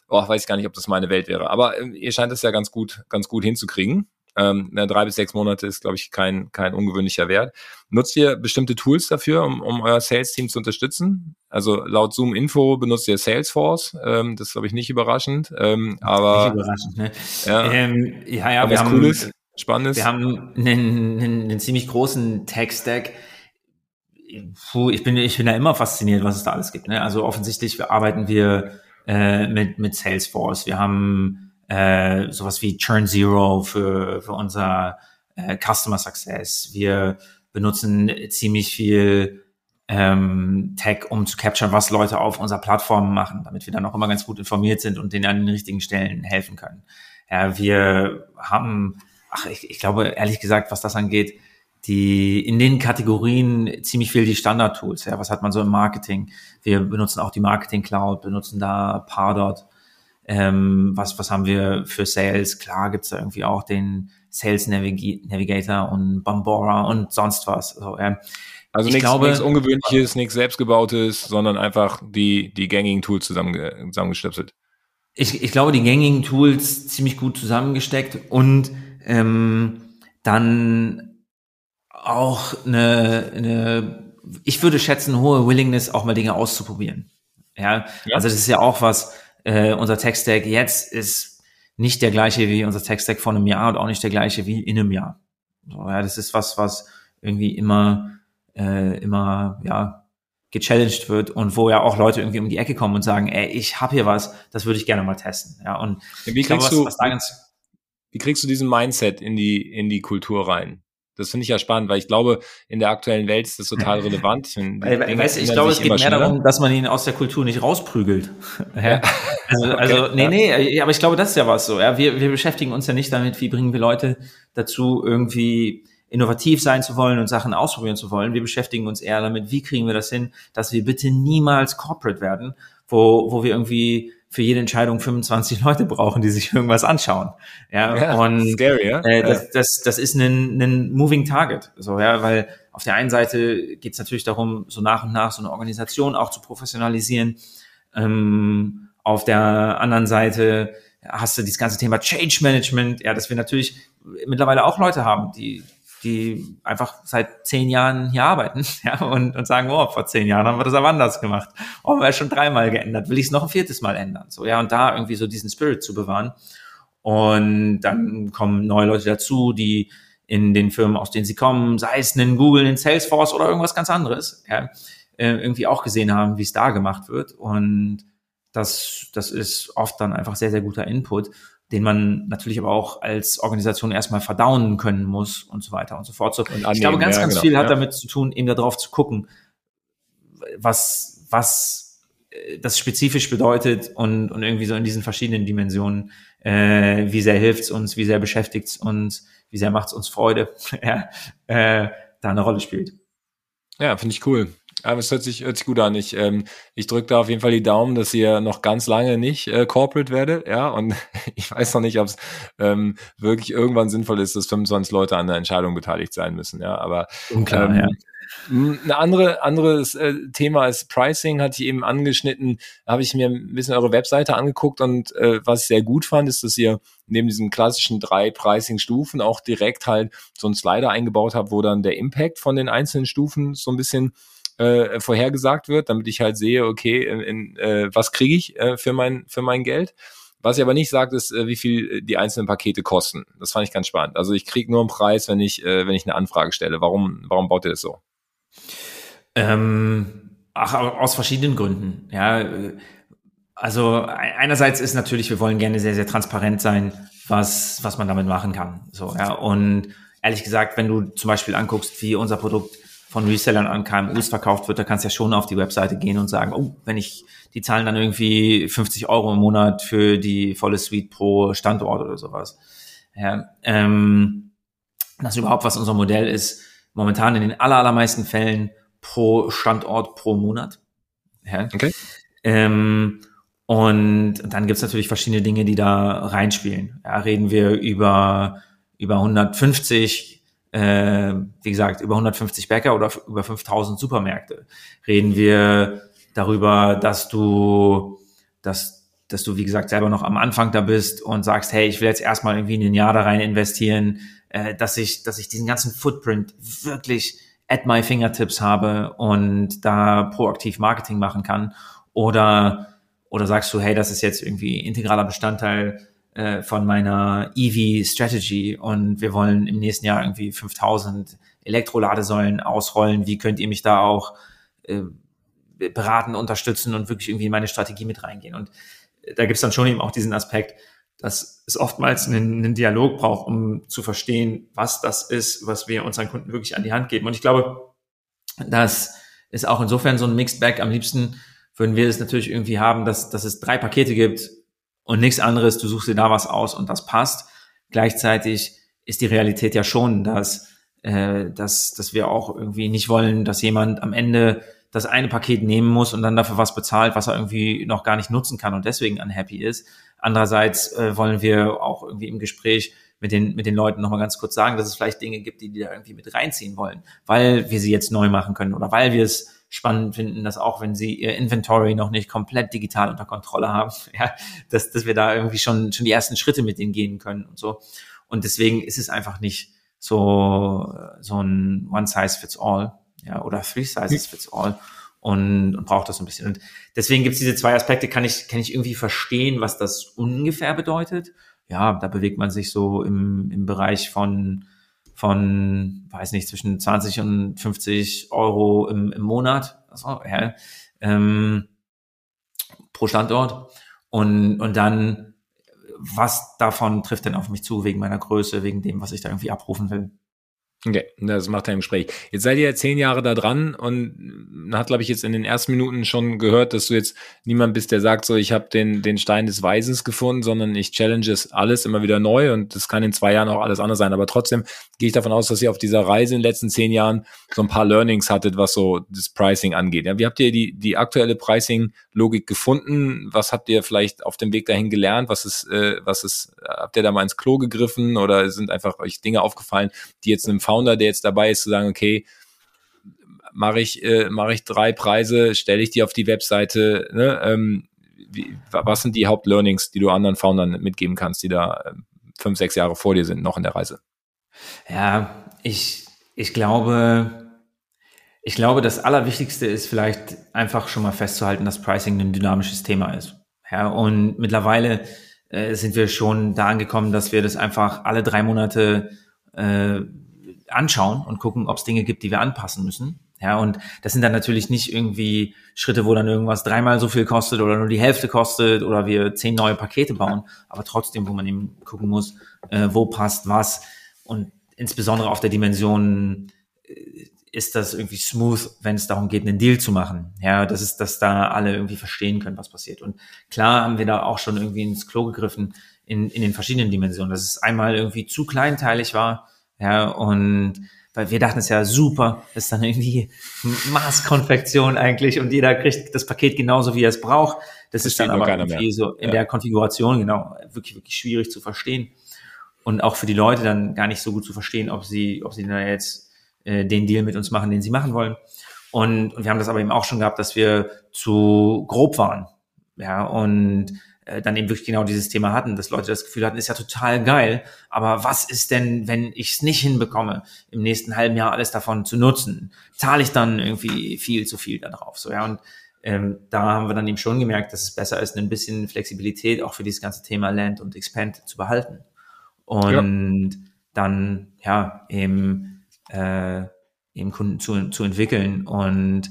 S1: Oh, weiß gar nicht, ob das meine Welt wäre. Aber äh, ihr scheint es ja ganz gut, ganz gut hinzukriegen. Ähm, na, drei bis sechs Monate ist, glaube ich, kein, kein ungewöhnlicher Wert. Nutzt ihr bestimmte Tools dafür, um, um euer Sales-Team zu unterstützen? Also laut Zoom Info benutzt ihr Salesforce. Ähm, das ist, glaube ich, nicht überraschend. Ähm, aber
S2: nicht überraschend, ne? Ja, ähm, ja, ja
S1: wir haben, Cooles. Spannendes.
S2: Wir haben einen, einen, einen ziemlich großen Tech-Stack. Puh, ich bin, ich bin da immer fasziniert, was es da alles gibt. Ne? Also offensichtlich arbeiten wir äh, mit, mit Salesforce. Wir haben äh, sowas wie Churn Zero für, für unser äh, Customer Success. Wir benutzen ziemlich viel ähm, Tech, um zu capturen, was Leute auf unserer Plattform machen, damit wir dann auch immer ganz gut informiert sind und denen an den richtigen Stellen helfen können. Ja, wir haben ach, ich, ich glaube, ehrlich gesagt, was das angeht, die in den Kategorien ziemlich viel die Standard-Tools. Ja, was hat man so im Marketing? Wir benutzen auch die Marketing Cloud, benutzen da Pardot. Ähm, was, was haben wir für Sales? Klar gibt's da irgendwie auch den Sales Navig Navigator und Bambora und sonst was. So,
S1: ja. Also nichts, nichts Ungewöhnliches, nichts Selbstgebautes, sondern einfach die, die gängigen Tools zusammenge zusammengestöpselt.
S2: Ich, ich glaube, die gängigen Tools ziemlich gut zusammengesteckt und ähm, dann auch eine, eine, ich würde schätzen, hohe Willingness, auch mal Dinge auszuprobieren. Ja, ja. also das ist ja auch was, äh, unser Tech-Stack jetzt ist nicht der gleiche wie unser Tech-Stack vor einem Jahr und auch nicht der gleiche wie in einem Jahr. So, ja, das ist was, was irgendwie immer, äh, immer, ja, gechallenged wird und wo ja auch Leute irgendwie um die Ecke kommen und sagen, ey, ich habe hier was, das würde ich gerne mal testen. Ja, und
S1: wie ich glaube, was, was da ganz wie kriegst du diesen Mindset in die, in die Kultur rein? Das finde ich ja spannend, weil ich glaube, in der aktuellen Welt ist das total <laughs> relevant.
S2: Weil, weißt, ich glaube, es geht mehr schneller. darum, dass man ihn aus der Kultur nicht rausprügelt. <laughs> Ja. Also, <laughs> also okay, nee, nee, aber ich glaube, das ist ja was so. Ja, wir, wir beschäftigen uns ja nicht damit, wie bringen wir Leute dazu, irgendwie innovativ sein zu wollen und Sachen ausprobieren zu wollen. Wir beschäftigen uns eher damit, wie kriegen wir das hin, dass wir bitte niemals corporate werden, wo, wo wir irgendwie für jede Entscheidung 25 <laughs> Leute brauchen, die sich irgendwas anschauen. Ja, ja und scary, ja? Äh, das, das, das ist ein, ein moving target. So, ja, weil auf der einen Seite geht es natürlich darum, so nach und nach so eine Organisation auch zu professionalisieren. Ähm, auf der anderen Seite hast du dieses ganze Thema Change Management, ja, dass wir natürlich mittlerweile auch Leute haben, die die einfach seit zehn Jahren hier arbeiten <laughs> ja, und, und sagen, oh, vor zehn Jahren haben wir das aber anders gemacht. Oh, haben wir schon dreimal geändert, will ich es noch ein viertes Mal ändern. So, ja, und da irgendwie so diesen Spirit zu bewahren. Und dann kommen neue Leute dazu, die in den Firmen, aus denen sie kommen, sei es in Google, in Salesforce oder irgendwas ganz anderes, ja, äh, irgendwie auch gesehen haben, wie es da gemacht wird. Und das, das ist oft dann einfach sehr, sehr guter Input den man natürlich aber auch als Organisation erstmal verdauen können muss und so weiter und so fort. So, annehmen, ich glaube, ganz, ja, ganz genau, viel hat ja. damit zu tun, eben darauf zu gucken, was, was äh, das spezifisch bedeutet und, und irgendwie so in diesen verschiedenen Dimensionen, äh, wie sehr hilft's uns, wie sehr beschäftigt's uns, wie sehr macht's uns Freude, <laughs> ja, äh, da eine Rolle spielt.
S1: Ja, finde ich cool. Aber es hört sich, hört sich gut an. Ich, ähm, ich drücke da auf jeden Fall die Daumen, dass ihr noch ganz lange nicht äh, Corporate werdet, ja. Und <laughs> ich weiß noch nicht, ob es ähm, wirklich irgendwann sinnvoll ist, dass 25 Leute an der Entscheidung beteiligt sein müssen, ja. Aber Unklar, ähm, ja. Ein andere, anderes äh, Thema ist Pricing, hatte ich eben angeschnitten. Da habe ich mir ein bisschen eure Webseite angeguckt und äh, was ich sehr gut fand, ist, dass ihr neben diesen klassischen drei Pricing-Stufen auch direkt halt so einen Slider eingebaut habt, wo dann der Impact von den einzelnen Stufen so ein bisschen äh, vorhergesagt wird, damit ich halt sehe, okay, in, in, äh, was kriege ich äh, für mein für mein Geld. Was ich aber nicht sagt, ist, äh, wie viel die einzelnen Pakete kosten. Das fand ich ganz spannend. Also ich kriege nur einen Preis, wenn ich äh, wenn ich eine Anfrage stelle. Warum warum baut ihr das so?
S2: Ähm, ach, aus verschiedenen Gründen. Ja, also einerseits ist natürlich, wir wollen gerne sehr sehr transparent sein, was was man damit machen kann. So ja und ehrlich gesagt, wenn du zum Beispiel anguckst, wie unser Produkt von Resellern an KMUs verkauft wird, da kannst du ja schon auf die Webseite gehen und sagen, oh, wenn ich, die zahlen dann irgendwie 50 Euro im Monat für die volle Suite pro Standort oder sowas. Ja, ähm, das ist überhaupt, was unser Modell ist, momentan in den allermeisten Fällen pro Standort pro Monat. Ja. Okay. Ähm, und dann gibt's natürlich verschiedene Dinge, die da reinspielen. Ja, reden wir über, über 150 äh, wie gesagt, über 150 Bäcker oder über 5000 Supermärkte. Reden wir darüber, dass du, dass, dass du, wie gesagt, selber noch am Anfang da bist und sagst, hey, ich will jetzt erstmal irgendwie in ein Jahr da rein investieren, äh, dass ich, dass ich diesen ganzen Footprint wirklich at my fingertips habe und da proaktiv Marketing machen kann. Oder, oder sagst du, hey, das ist jetzt irgendwie integraler Bestandteil äh, von meiner EV-Strategy und wir wollen im nächsten Jahr irgendwie 5000 Elektroladesäulen ausrollen. Wie könnt ihr mich da auch äh, beraten, unterstützen und wirklich irgendwie in meine Strategie mit reingehen? Und da gibt's dann schon eben auch diesen Aspekt, dass es oftmals einen, einen Dialog braucht, um zu verstehen, was das ist, was wir unseren Kunden wirklich an die Hand geben. Und ich glaube, das ist auch insofern so ein Mixed Bag. Am liebsten würden wir es natürlich irgendwie haben, dass, dass es drei Pakete gibt, und nichts anderes, du suchst dir da was aus und das passt. Gleichzeitig ist die Realität ja schon, dass, äh, dass, dass wir auch irgendwie nicht wollen, dass jemand am Ende das eine Paket nehmen muss und dann dafür was bezahlt, was er irgendwie noch gar nicht nutzen kann und deswegen unhappy ist. Andererseits äh, wollen wir auch irgendwie im Gespräch mit den, mit den Leuten nochmal ganz kurz sagen, dass es vielleicht Dinge gibt, die die da irgendwie mit reinziehen wollen, weil wir sie jetzt neu machen können oder weil wir es spannend finden, dass auch wenn sie ihr Inventory noch nicht komplett digital unter Kontrolle haben, <laughs> ja, dass, dass wir da irgendwie schon, schon die ersten Schritte mit denen gehen können und so. Und deswegen ist es einfach nicht so, so ein One Size Fits All, ja, oder Three Sizes Fits All und, und braucht das ein bisschen. Und deswegen gibt es diese zwei Aspekte, kann ich, kann ich irgendwie verstehen, was das ungefähr bedeutet. Ja, da bewegt man sich so im, im Bereich von von, weiß nicht, zwischen 20 und 50 Euro im, im Monat also, ja, ähm, pro Standort. Und, und dann, was davon trifft denn auf mich zu, wegen meiner Größe, wegen dem, was ich da irgendwie abrufen will?
S1: Okay, das macht er im Gespräch. Jetzt seid ihr ja zehn Jahre da dran und man hat, glaube ich, jetzt in den ersten Minuten schon gehört, dass du jetzt niemand bist, der sagt, so ich habe den, den Stein des Weisens gefunden, sondern ich challenge es alles immer wieder neu und das kann in zwei Jahren auch alles anders sein. Aber trotzdem gehe ich davon aus, dass ihr auf dieser Reise in den letzten zehn Jahren so ein paar Learnings hattet, was so das Pricing angeht. Ja, wie habt ihr die, die aktuelle Pricing-Logik gefunden? Was habt ihr vielleicht auf dem Weg dahin gelernt? Was ist, äh, was ist, habt ihr da mal ins Klo gegriffen oder sind einfach euch Dinge aufgefallen, die jetzt einem Founder, der jetzt dabei ist, zu sagen, okay, mache ich, äh, mache ich drei Preise, stelle ich die auf die Webseite, ne? ähm, wie, was sind die Hauptlearnings, die du anderen Foundern mitgeben kannst, die da äh, fünf, sechs Jahre vor dir sind, noch in der Reise?
S2: Ja, ich, ich glaube, ich glaube, das Allerwichtigste ist vielleicht einfach schon mal festzuhalten, dass Pricing ein dynamisches Thema ist. Ja, und mittlerweile äh, sind wir schon da angekommen, dass wir das einfach alle drei Monate äh, anschauen und gucken, ob es Dinge gibt, die wir anpassen müssen. Ja, und das sind dann natürlich nicht irgendwie Schritte, wo dann irgendwas dreimal so viel kostet oder nur die Hälfte kostet oder wir zehn neue Pakete bauen, aber trotzdem, wo man eben gucken muss, äh, wo passt was und insbesondere auf der Dimension äh, ist das irgendwie smooth, wenn es darum geht, einen Deal zu machen. Ja, das ist, dass da alle irgendwie verstehen können, was passiert. Und klar haben wir da auch schon irgendwie ins Klo gegriffen in, in den verschiedenen Dimensionen, dass es einmal irgendwie zu kleinteilig war, ja, und weil wir dachten es ja super, das ist dann irgendwie Maßkonfektion eigentlich und jeder kriegt das Paket genauso, wie er es braucht. Das, das ist dann aber irgendwie mehr. so in ja. der Konfiguration, genau, wirklich, wirklich schwierig zu verstehen. Und auch für die Leute dann gar nicht so gut zu verstehen, ob sie, ob sie da jetzt äh, den Deal mit uns machen, den sie machen wollen. Und, und wir haben das aber eben auch schon gehabt, dass wir zu grob waren. Ja, und äh, dann eben wirklich genau dieses Thema hatten, dass Leute das Gefühl hatten, ist ja total geil, aber was ist denn, wenn ich es nicht hinbekomme, im nächsten halben Jahr alles davon zu nutzen? Zahle ich dann irgendwie viel zu viel darauf? So, ja, und ähm, da haben wir dann eben schon gemerkt, dass es besser ist, ein bisschen Flexibilität auch für dieses ganze Thema Land und Expand zu behalten. Und ja. dann, ja, eben, äh, eben Kunden zu, zu entwickeln und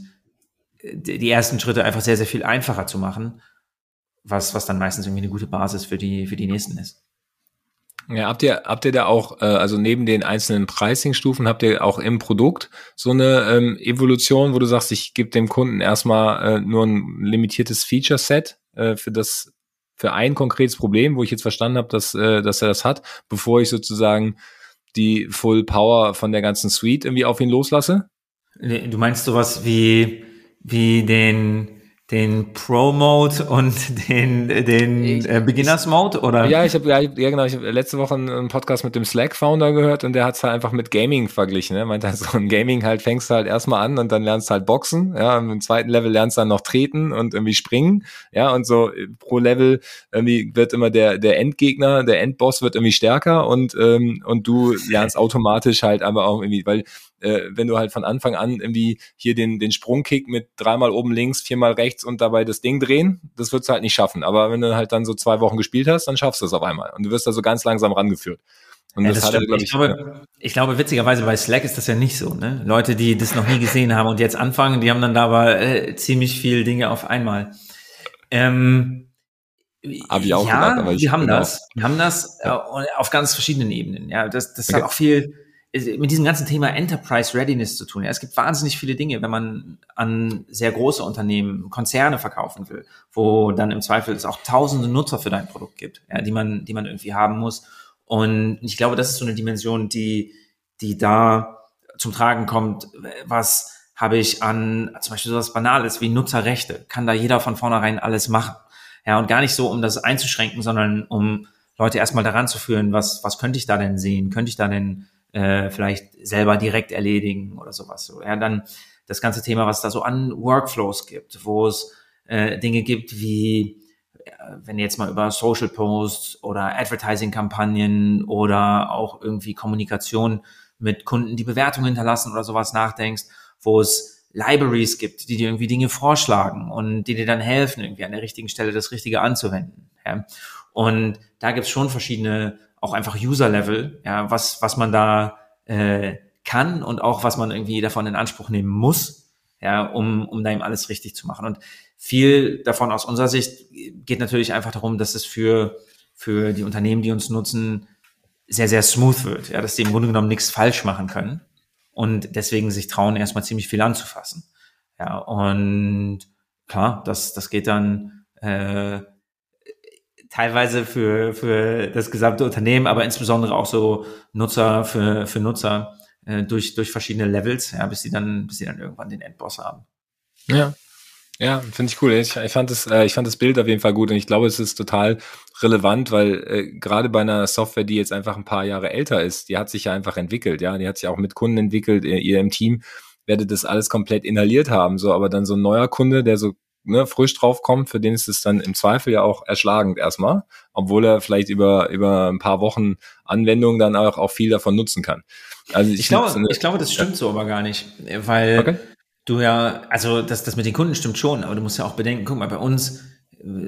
S2: die ersten Schritte einfach sehr, sehr viel einfacher zu machen was, was dann meistens irgendwie eine gute Basis für die, für die nächsten ist.
S1: Ja, habt ihr, habt ihr da auch, äh, also neben den einzelnen Pricing-Stufen, habt ihr auch im Produkt so eine ähm, Evolution, wo du sagst, ich gebe dem Kunden erstmal äh, nur ein limitiertes Feature-Set äh, für das, für ein konkretes Problem, wo ich jetzt verstanden habe, dass, äh, dass er das hat, bevor ich sozusagen die Full Power von der ganzen Suite irgendwie auf ihn loslasse?
S2: Du meinst sowas wie, wie den, den Pro-Mode und den, den äh, Beginners-Mode, oder?
S1: Ja, ich habe ja, ja genau, ich habe letzte Woche einen Podcast mit dem Slack-Founder gehört und der hat es halt einfach mit Gaming verglichen. Ne? Meinte halt so, ein Gaming halt fängst du halt erstmal an und dann lernst du halt Boxen, ja, und im zweiten Level lernst du dann noch treten und irgendwie springen, ja, und so pro Level irgendwie wird immer der, der Endgegner, der Endboss wird irgendwie stärker und, ähm, und du lernst automatisch halt einfach auch irgendwie, weil äh, wenn du halt von Anfang an irgendwie hier den, den Sprungkick mit dreimal oben links, viermal rechts und dabei das Ding drehen, das wirst du halt nicht schaffen. Aber wenn du halt dann so zwei Wochen gespielt hast, dann schaffst du es auf einmal. Und du wirst da so ganz langsam rangeführt.
S2: Ja, das, das er, glaube ich, ich, glaube, ich glaube, witzigerweise bei Slack ist das ja nicht so. Ne? Leute, die das noch nie gesehen haben und jetzt anfangen, die haben dann da aber äh, ziemlich viel Dinge auf einmal. Ähm,
S1: Hab ich auch
S2: ja, gedacht, aber ich, wir haben genau. das. Wir haben das äh, auf ganz verschiedenen Ebenen. Ja, das, das okay. hat auch viel mit diesem ganzen Thema Enterprise Readiness zu tun. Ja, es gibt wahnsinnig viele Dinge, wenn man an sehr große Unternehmen, Konzerne verkaufen will, wo dann im Zweifel es auch tausende Nutzer für dein Produkt gibt, ja, die man, die man irgendwie haben muss. Und ich glaube, das ist so eine Dimension, die, die da zum Tragen kommt. Was habe ich an zum Beispiel so was Banales wie Nutzerrechte? Kann da jeder von vornherein alles machen? Ja, und gar nicht so, um das einzuschränken, sondern um Leute erstmal daran zu führen, was, was könnte ich da denn sehen? Könnte ich da denn äh, vielleicht selber direkt erledigen oder sowas. So, ja, dann das ganze Thema, was da so an Workflows gibt, wo es äh, Dinge gibt wie äh, wenn jetzt mal über Social Posts oder Advertising-Kampagnen oder auch irgendwie Kommunikation mit Kunden, die Bewertungen hinterlassen oder sowas nachdenkst, wo es Libraries gibt, die dir irgendwie Dinge vorschlagen und die dir dann helfen, irgendwie an der richtigen Stelle das Richtige anzuwenden. Ja? Und da gibt's schon verschiedene auch einfach User-Level, ja, was, was man da äh, kann und auch was man irgendwie davon in Anspruch nehmen muss, ja, um, um da eben alles richtig zu machen. Und viel davon aus unserer Sicht geht natürlich einfach darum, dass es für, für die Unternehmen, die uns nutzen, sehr, sehr smooth wird, ja, dass die im Grunde genommen nichts falsch machen können. und deswegen sich trauen, erstmal ziemlich viel anzufassen. Ja, und klar, das, das geht dann äh, teilweise für, für das gesamte Unternehmen, aber insbesondere auch so Nutzer für, für Nutzer äh, durch, durch verschiedene Levels, ja, bis sie dann, bis sie dann irgendwann den Endboss haben.
S1: Ja. Ja, finde ich cool. Ich, ich fand das, äh, ich fand das Bild auf jeden Fall gut und ich glaube, es ist total relevant, weil äh, gerade bei einer Software, die jetzt einfach ein paar Jahre älter ist, die hat sich ja einfach entwickelt, ja, die hat sich auch mit Kunden entwickelt, ihr, ihr im Team werdet das alles komplett inhaliert haben, so, aber dann so ein neuer Kunde, der so ne, frisch draufkommt, für den ist es dann im Zweifel ja auch erschlagend erstmal, obwohl er vielleicht über, über ein paar Wochen Anwendung dann auch, auch viel davon nutzen kann.
S2: Also ich, ich glaube, so ich glaube, das stimmt so aber gar nicht, weil okay. du ja, also das, das mit den Kunden stimmt schon, aber du musst ja auch bedenken, guck mal, bei uns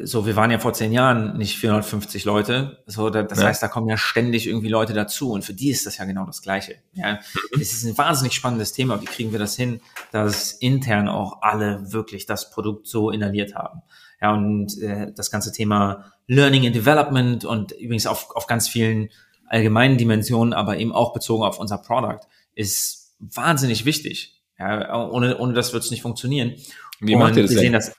S2: so, wir waren ja vor zehn Jahren nicht 450 Leute. So, das ja. heißt, da kommen ja ständig irgendwie Leute dazu und für die ist das ja genau das Gleiche. Ja, mhm. es ist ein wahnsinnig spannendes Thema. Wie kriegen wir das hin, dass intern auch alle wirklich das Produkt so inhaliert haben? Ja, und äh, das ganze Thema Learning and Development und übrigens auf, auf ganz vielen allgemeinen Dimensionen, aber eben auch bezogen auf unser Product, ist wahnsinnig wichtig. Ja, ohne, ohne das wird es nicht funktionieren.
S1: Wie und macht ihr das?
S2: Wir denn? sehen das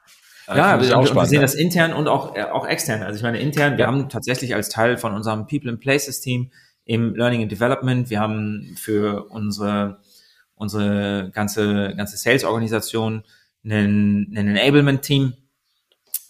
S2: ja, wir, wir, sehen das intern und auch, äh, auch extern. Also ich meine, intern, wir haben tatsächlich als Teil von unserem People in Places Team im Learning and Development, wir haben für unsere, unsere ganze, ganze Sales-Organisation einen, einen Enablement-Team,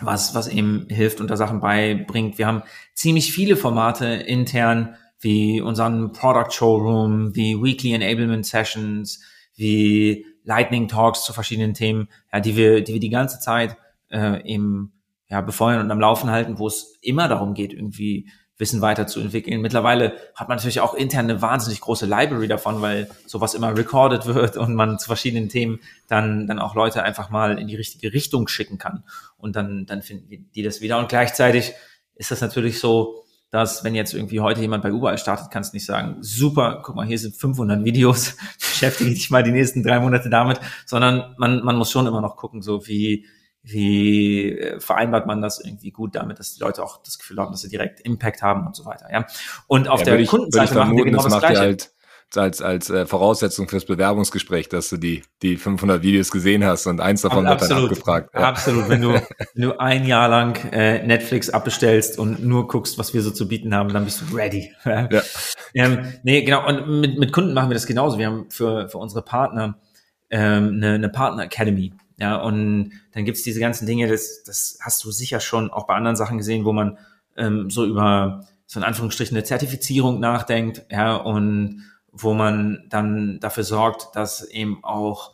S2: was, was eben hilft und da Sachen beibringt. Wir haben ziemlich viele Formate intern, wie unseren Product Showroom, wie Weekly Enablement Sessions, wie Lightning Talks zu verschiedenen Themen, ja, die wir, die wir die ganze Zeit äh, eben ja, befeuern und am Laufen halten, wo es immer darum geht, irgendwie Wissen weiterzuentwickeln. Mittlerweile hat man natürlich auch intern eine wahnsinnig große Library davon, weil sowas immer recorded wird und man zu verschiedenen Themen dann, dann auch Leute einfach mal in die richtige Richtung schicken kann. Und dann, dann finden die das wieder. Und gleichzeitig ist das natürlich so, dass wenn jetzt irgendwie heute jemand bei Überall startet, kannst du nicht sagen, super, guck mal, hier sind 500 Videos, <laughs> beschäftige dich mal die nächsten drei Monate damit, sondern man, man muss schon immer noch gucken, so wie, wie äh, vereinbart man das irgendwie gut damit, dass die Leute auch das Gefühl haben, dass sie direkt Impact haben und so weiter. Ja. Und auf ja, der ich, Kundenseite
S1: machen wir genau das, das Gleiche. Halt als, als äh, Voraussetzung fürs Bewerbungsgespräch, dass du die, die 500 Videos gesehen hast und eins davon wird dann abgefragt.
S2: Ja. Absolut, wenn du, <laughs> wenn du ein Jahr lang äh, Netflix abbestellst und nur guckst, was wir so zu bieten haben, dann bist du ready. <laughs> ja. Ähm, nee, genau, und mit, mit Kunden machen wir das genauso. Wir haben für, für unsere Partner ähm, eine, eine Partner Academy. Ja, und dann gibt's diese ganzen Dinge, das, das hast du sicher schon auch bei anderen Sachen gesehen, wo man ähm, so über so in Anführungsstrichen eine Zertifizierung nachdenkt, ja, und wo man dann dafür sorgt, dass eben auch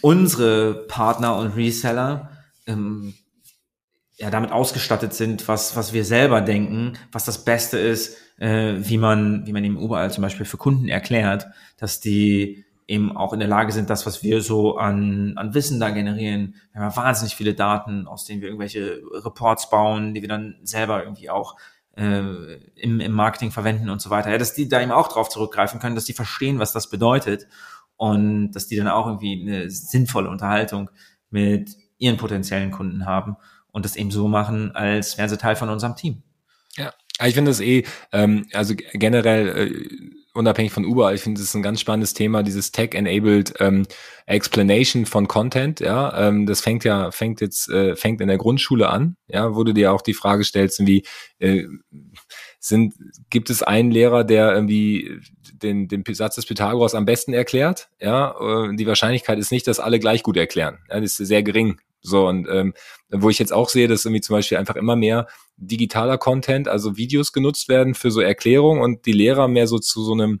S2: unsere Partner und Reseller ähm, ja damit ausgestattet sind, was was wir selber denken, was das Beste ist, äh, wie man wie man eben überall zum Beispiel für Kunden erklärt, dass die eben auch in der Lage sind, das, was wir so an, an Wissen da generieren. Wir haben ja wahnsinnig viele Daten, aus denen wir irgendwelche Reports bauen, die wir dann selber irgendwie auch äh, im, im Marketing verwenden und so weiter. Ja, dass die da eben auch drauf zurückgreifen können, dass die verstehen, was das bedeutet und dass die dann auch irgendwie eine sinnvolle Unterhaltung mit ihren potenziellen Kunden haben und das eben so machen, als wären sie Teil von unserem Team.
S1: Ja, ich finde das eh, ähm, also generell äh, unabhängig von Uber, ich finde, das ist ein ganz spannendes Thema, dieses Tech-enabled ähm, Explanation von Content, ja, ähm, das fängt ja, fängt jetzt, äh, fängt in der Grundschule an, ja, wo du dir auch die Frage stellst, wie äh, sind, gibt es einen Lehrer, der irgendwie den, den Satz des Pythagoras am besten erklärt, ja, äh, die Wahrscheinlichkeit ist nicht, dass alle gleich gut erklären, ja, das ist sehr gering, so, und ähm, wo ich jetzt auch sehe, dass irgendwie zum Beispiel einfach immer mehr digitaler Content, also Videos genutzt werden für so Erklärungen und die Lehrer mehr so zu so einem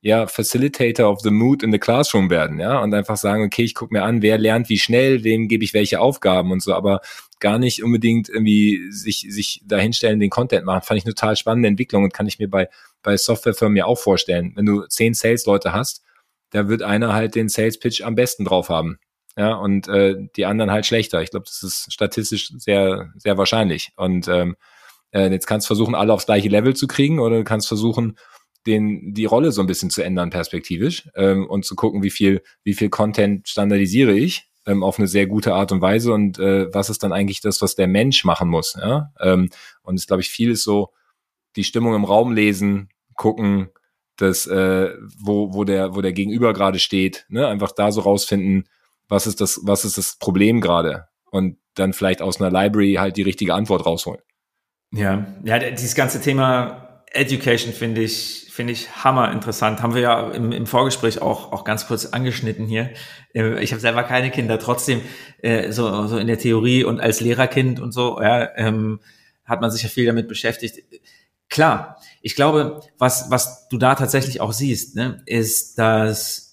S1: ja, Facilitator of the Mood in the Classroom werden, ja, und einfach sagen, okay, ich gucke mir an, wer lernt wie schnell, wem gebe ich welche Aufgaben und so, aber gar nicht unbedingt irgendwie sich, sich dahinstellen, den Content machen. Fand ich eine total spannende Entwicklung und kann ich mir bei, bei Softwarefirmen ja auch vorstellen. Wenn du zehn Sales-Leute hast, da wird einer halt den Sales-Pitch am besten drauf haben ja, und äh, die anderen halt schlechter. Ich glaube, das ist statistisch sehr, sehr wahrscheinlich. Und ähm, äh, jetzt kannst du versuchen, alle aufs gleiche Level zu kriegen oder du kannst versuchen, den, die Rolle so ein bisschen zu ändern, perspektivisch, ähm, und zu gucken, wie viel, wie viel Content standardisiere ich ähm, auf eine sehr gute Art und Weise und äh, was ist dann eigentlich das, was der Mensch machen muss. Ja? Ähm, und es glaube ich, viel ist so die Stimmung im Raum lesen, gucken, das, äh, wo, wo der, wo der Gegenüber gerade steht, ne? Einfach da so rausfinden, was ist das, was ist das Problem gerade? Und dann vielleicht aus einer Library halt die richtige Antwort rausholen.
S2: Ja, ja, dieses ganze Thema Education finde ich, finde ich hammer interessant. Haben wir ja im, im Vorgespräch auch, auch ganz kurz angeschnitten hier. Äh, ich habe selber keine Kinder, trotzdem äh, so, so in der Theorie und als Lehrerkind und so, ja, ähm, hat man sich ja viel damit beschäftigt. Klar, ich glaube, was, was du da tatsächlich auch siehst, ne, ist, dass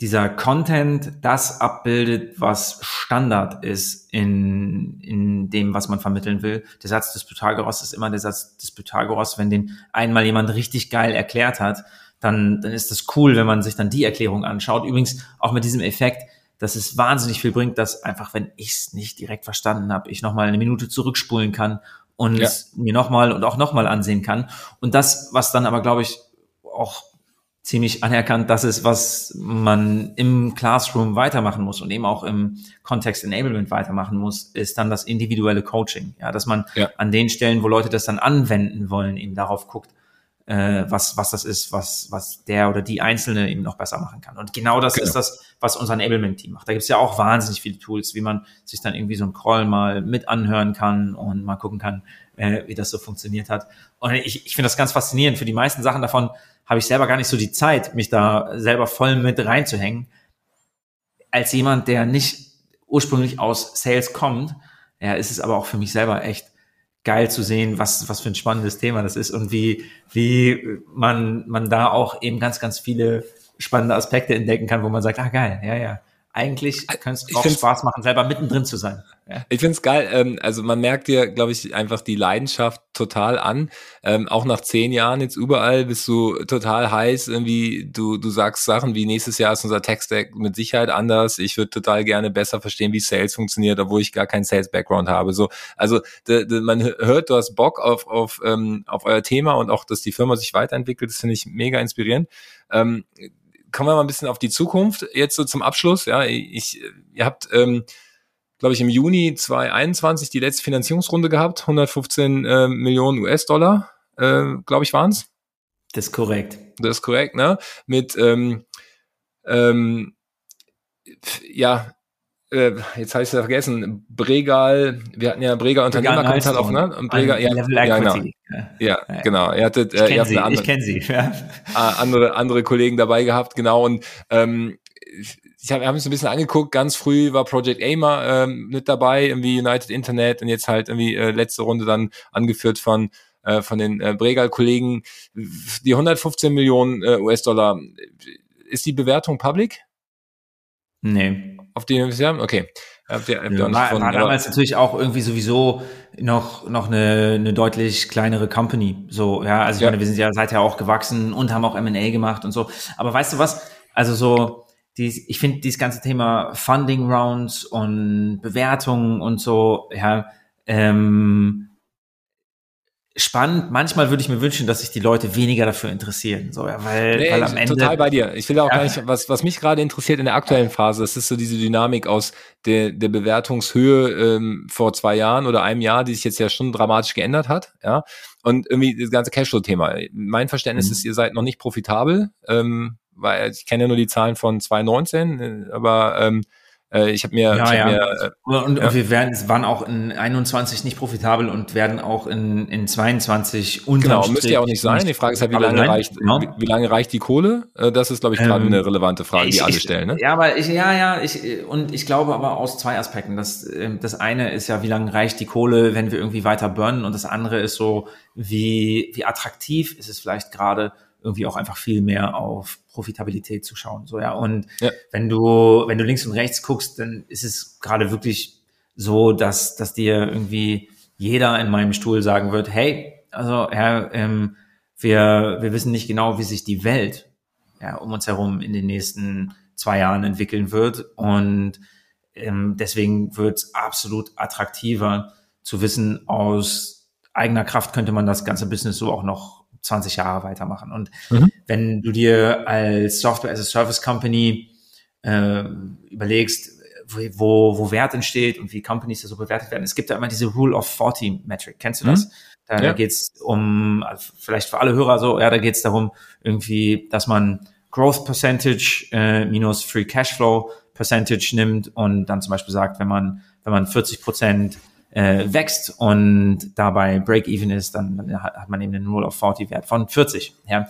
S2: dieser Content das abbildet, was Standard ist in, in dem, was man vermitteln will. Der Satz des Pythagoras ist immer der Satz des Pythagoras. Wenn den einmal jemand richtig geil erklärt hat, dann, dann ist das cool, wenn man sich dann die Erklärung anschaut. Übrigens auch mit diesem Effekt, dass es wahnsinnig viel bringt, dass einfach, wenn ich es nicht direkt verstanden habe, ich nochmal eine Minute zurückspulen kann und ja. mir nochmal und auch nochmal ansehen kann. Und das, was dann aber, glaube ich, auch ziemlich anerkannt, das ist, was man im Classroom weitermachen muss und eben auch im Context Enablement weitermachen muss, ist dann das individuelle Coaching. Ja, dass man ja. an den Stellen, wo Leute das dann anwenden wollen, eben darauf guckt, äh, was, was das ist, was, was der oder die Einzelne eben noch besser machen kann. Und genau das genau. ist das, was unser Enablement-Team macht. Da gibt es ja auch wahnsinnig viele Tools, wie man sich dann irgendwie so ein Call mal mit anhören kann und mal gucken kann, äh, wie das so funktioniert hat. Und ich, ich finde das ganz faszinierend. Für die meisten Sachen davon habe ich selber gar nicht so die Zeit, mich da selber voll mit reinzuhängen. Als jemand, der nicht ursprünglich aus Sales kommt, ja, ist es aber auch für mich selber echt geil zu sehen, was, was für ein spannendes Thema das ist und wie, wie man, man da auch eben ganz, ganz viele spannende Aspekte entdecken kann, wo man sagt, ah geil, ja, ja, eigentlich könnte es auch Spaß machen, selber mittendrin zu sein.
S1: Ja. Ich finde es geil. Ähm, also man merkt dir, glaube ich, einfach die Leidenschaft total an. Ähm, auch nach zehn Jahren jetzt überall bist du total heiß. Irgendwie, du, du sagst Sachen wie nächstes Jahr ist unser Tech-Stack mit Sicherheit anders. Ich würde total gerne besser verstehen, wie Sales funktioniert, obwohl ich gar keinen Sales-Background habe. So, also de, de, man hört, du hast Bock auf, auf, ähm, auf euer Thema und auch, dass die Firma sich weiterentwickelt. Das finde ich mega inspirierend. Ähm, kommen wir mal ein bisschen auf die Zukunft. Jetzt so zum Abschluss. Ja, ich, ihr habt, ähm, glaube ich, im Juni 2021 die letzte Finanzierungsrunde gehabt. 115 äh, Millionen US-Dollar, äh, glaube ich, waren's.
S2: Das ist korrekt.
S1: Das ist korrekt, ne? Mit, ähm, ähm, ja, äh, jetzt habe ich es vergessen, Bregal, wir hatten ja Bregal Unternehmerkapital auch, ne? Und Bregal, ja, Level ja, genau. Ja, ja, genau. Ihr hattet,
S2: ich äh, ihr ich kenne sie, ja.
S1: andere, andere Kollegen dabei gehabt, genau. Und ähm, ich habe hab so ein bisschen angeguckt, ganz früh war Project Aimer ähm, mit dabei, irgendwie United Internet und jetzt halt irgendwie äh, letzte Runde dann angeführt von äh, von den äh, Bregal-Kollegen. Die 115 Millionen äh, US-Dollar, ist die Bewertung public?
S2: Nee
S1: auf die wir haben? Okay.
S2: Habt ihr, habt ihr ja, war, war damals natürlich auch irgendwie sowieso noch noch eine, eine deutlich kleinere Company. So, ja, also ich ja. meine, wir sind ja seither auch gewachsen und haben auch M&A gemacht und so. Aber weißt du was? Also so, die, ich finde dieses ganze Thema Funding Rounds und Bewertungen und so, ja, ähm, spannend. Manchmal würde ich mir wünschen, dass sich die Leute weniger dafür interessieren. So, ja, weil, nee, weil am Ende.
S1: Total bei dir. Ich will auch ja. gar nicht, was, was mich gerade interessiert in der aktuellen Phase, das ist so diese Dynamik aus der, der Bewertungshöhe ähm, vor zwei Jahren oder einem Jahr, die sich jetzt ja schon dramatisch geändert hat. Ja. Und irgendwie das ganze Cashflow-Thema. Mein Verständnis mhm. ist, ihr seid noch nicht profitabel, ähm, weil ich kenne ja nur die Zahlen von 2019, äh, aber ähm, äh, ich habe mir,
S2: ja,
S1: ich
S2: ja. Mir, äh, und, ja. wir werden, waren auch in 21 nicht profitabel und werden auch in, in 22
S1: unter Genau, müsste ja auch nicht sein. Die Frage ist halt, wie lange reicht, genau. wie, wie, lange reicht die Kohle? Äh, das ist, glaube ich, gerade ähm, eine relevante Frage, ich, die alle
S2: ich,
S1: stellen. Ne?
S2: Ja, aber ich, ja, ja, ich, und ich glaube aber aus zwei Aspekten. Das, ähm, das eine ist ja, wie lange reicht die Kohle, wenn wir irgendwie weiter burnen und das andere ist so, wie, wie attraktiv ist es vielleicht gerade irgendwie auch einfach viel mehr auf Profitabilität zu schauen. So, ja. Und ja. wenn du, wenn du links und rechts guckst, dann ist es gerade wirklich so, dass, dass dir irgendwie jeder in meinem Stuhl sagen wird, hey, also Herr, ähm, wir, wir wissen nicht genau, wie sich die Welt ja, um uns herum in den nächsten zwei Jahren entwickeln wird. Und ähm, deswegen wird es absolut attraktiver zu wissen, aus eigener Kraft könnte man das ganze Business so auch noch 20 Jahre weitermachen. Und mhm. wenn du dir als Software as a Service Company äh, überlegst, wo, wo Wert entsteht und wie Companies da so bewertet werden. Es gibt da immer diese Rule of 40 Metric. Kennst du das? Mhm. Da ja. geht es um, also vielleicht für alle Hörer so, ja, da geht es darum, irgendwie, dass man Growth Percentage äh, minus Free Cashflow Percentage nimmt und dann zum Beispiel sagt, wenn man, wenn man 40 Prozent äh, wächst und dabei Break-Even ist, dann, hat man eben einen Rule of 40 Wert von 40. Ja.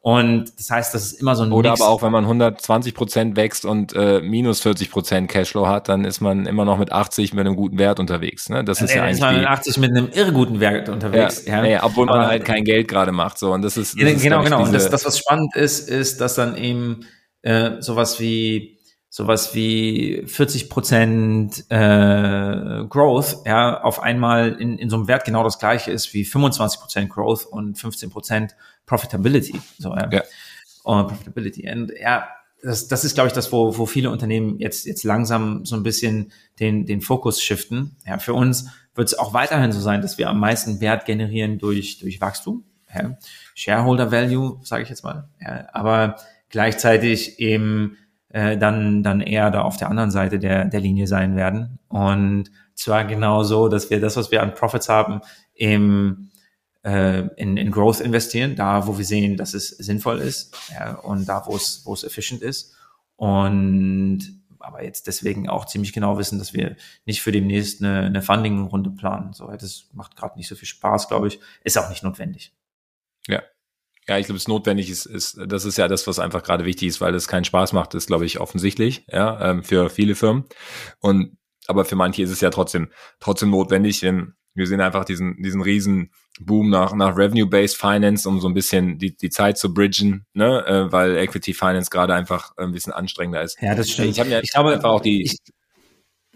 S2: Und das heißt, das ist immer so ein
S1: Oder Mix. aber auch, wenn man 120 Prozent wächst und äh, minus 40 Prozent Cashflow hat, dann ist man immer noch mit 80 mit einem guten Wert unterwegs. Ne? Das ist ja eigentlich ist
S2: man mit 80 mit einem irre guten Wert unterwegs.
S1: Ja, ja. ja obwohl aber, man halt kein Geld gerade macht. So und das ist, das
S2: ja, genau, ist, genau. Und das, das, was spannend ist, ist, dass dann eben äh, sowas wie sowas wie 40 Prozent äh, Growth, ja, auf einmal in, in so einem Wert genau das gleiche ist wie 25 Prozent Growth und 15 Prozent Profitability. So, ja. ja. Und Profitability. Und ja, das, das ist, glaube ich, das, wo, wo viele Unternehmen jetzt, jetzt langsam so ein bisschen den, den Fokus shiften. Ja, für uns wird es auch weiterhin so sein, dass wir am meisten Wert generieren durch, durch Wachstum. Ja. Shareholder Value, sage ich jetzt mal. Ja, aber gleichzeitig eben äh, dann, dann eher da auf der anderen Seite der, der Linie sein werden. Und zwar genau so, dass wir das, was wir an Profits haben, im, äh, in, in Growth investieren, da wo wir sehen, dass es sinnvoll ist ja, und da wo es, wo es efficient ist. Und aber jetzt deswegen auch ziemlich genau wissen, dass wir nicht für demnächst eine, eine Funding-Runde planen. So, das macht gerade nicht so viel Spaß, glaube ich. Ist auch nicht notwendig.
S1: Ja, ich glaube, es notwendig ist, ist, das ist ja das, was einfach gerade wichtig ist, weil es keinen Spaß macht, ist, glaube ich, offensichtlich, ja, ähm, für viele Firmen. Und aber für manche ist es ja trotzdem, trotzdem notwendig, denn wir sehen einfach diesen, diesen riesen Boom nach, nach Revenue-Based Finance, um so ein bisschen die, die Zeit zu bridgen, ne, äh, weil Equity Finance gerade einfach ein bisschen anstrengender ist.
S2: Ja, das stimmt.
S1: Ich habe ja, ich glaube einfach auch die, ich,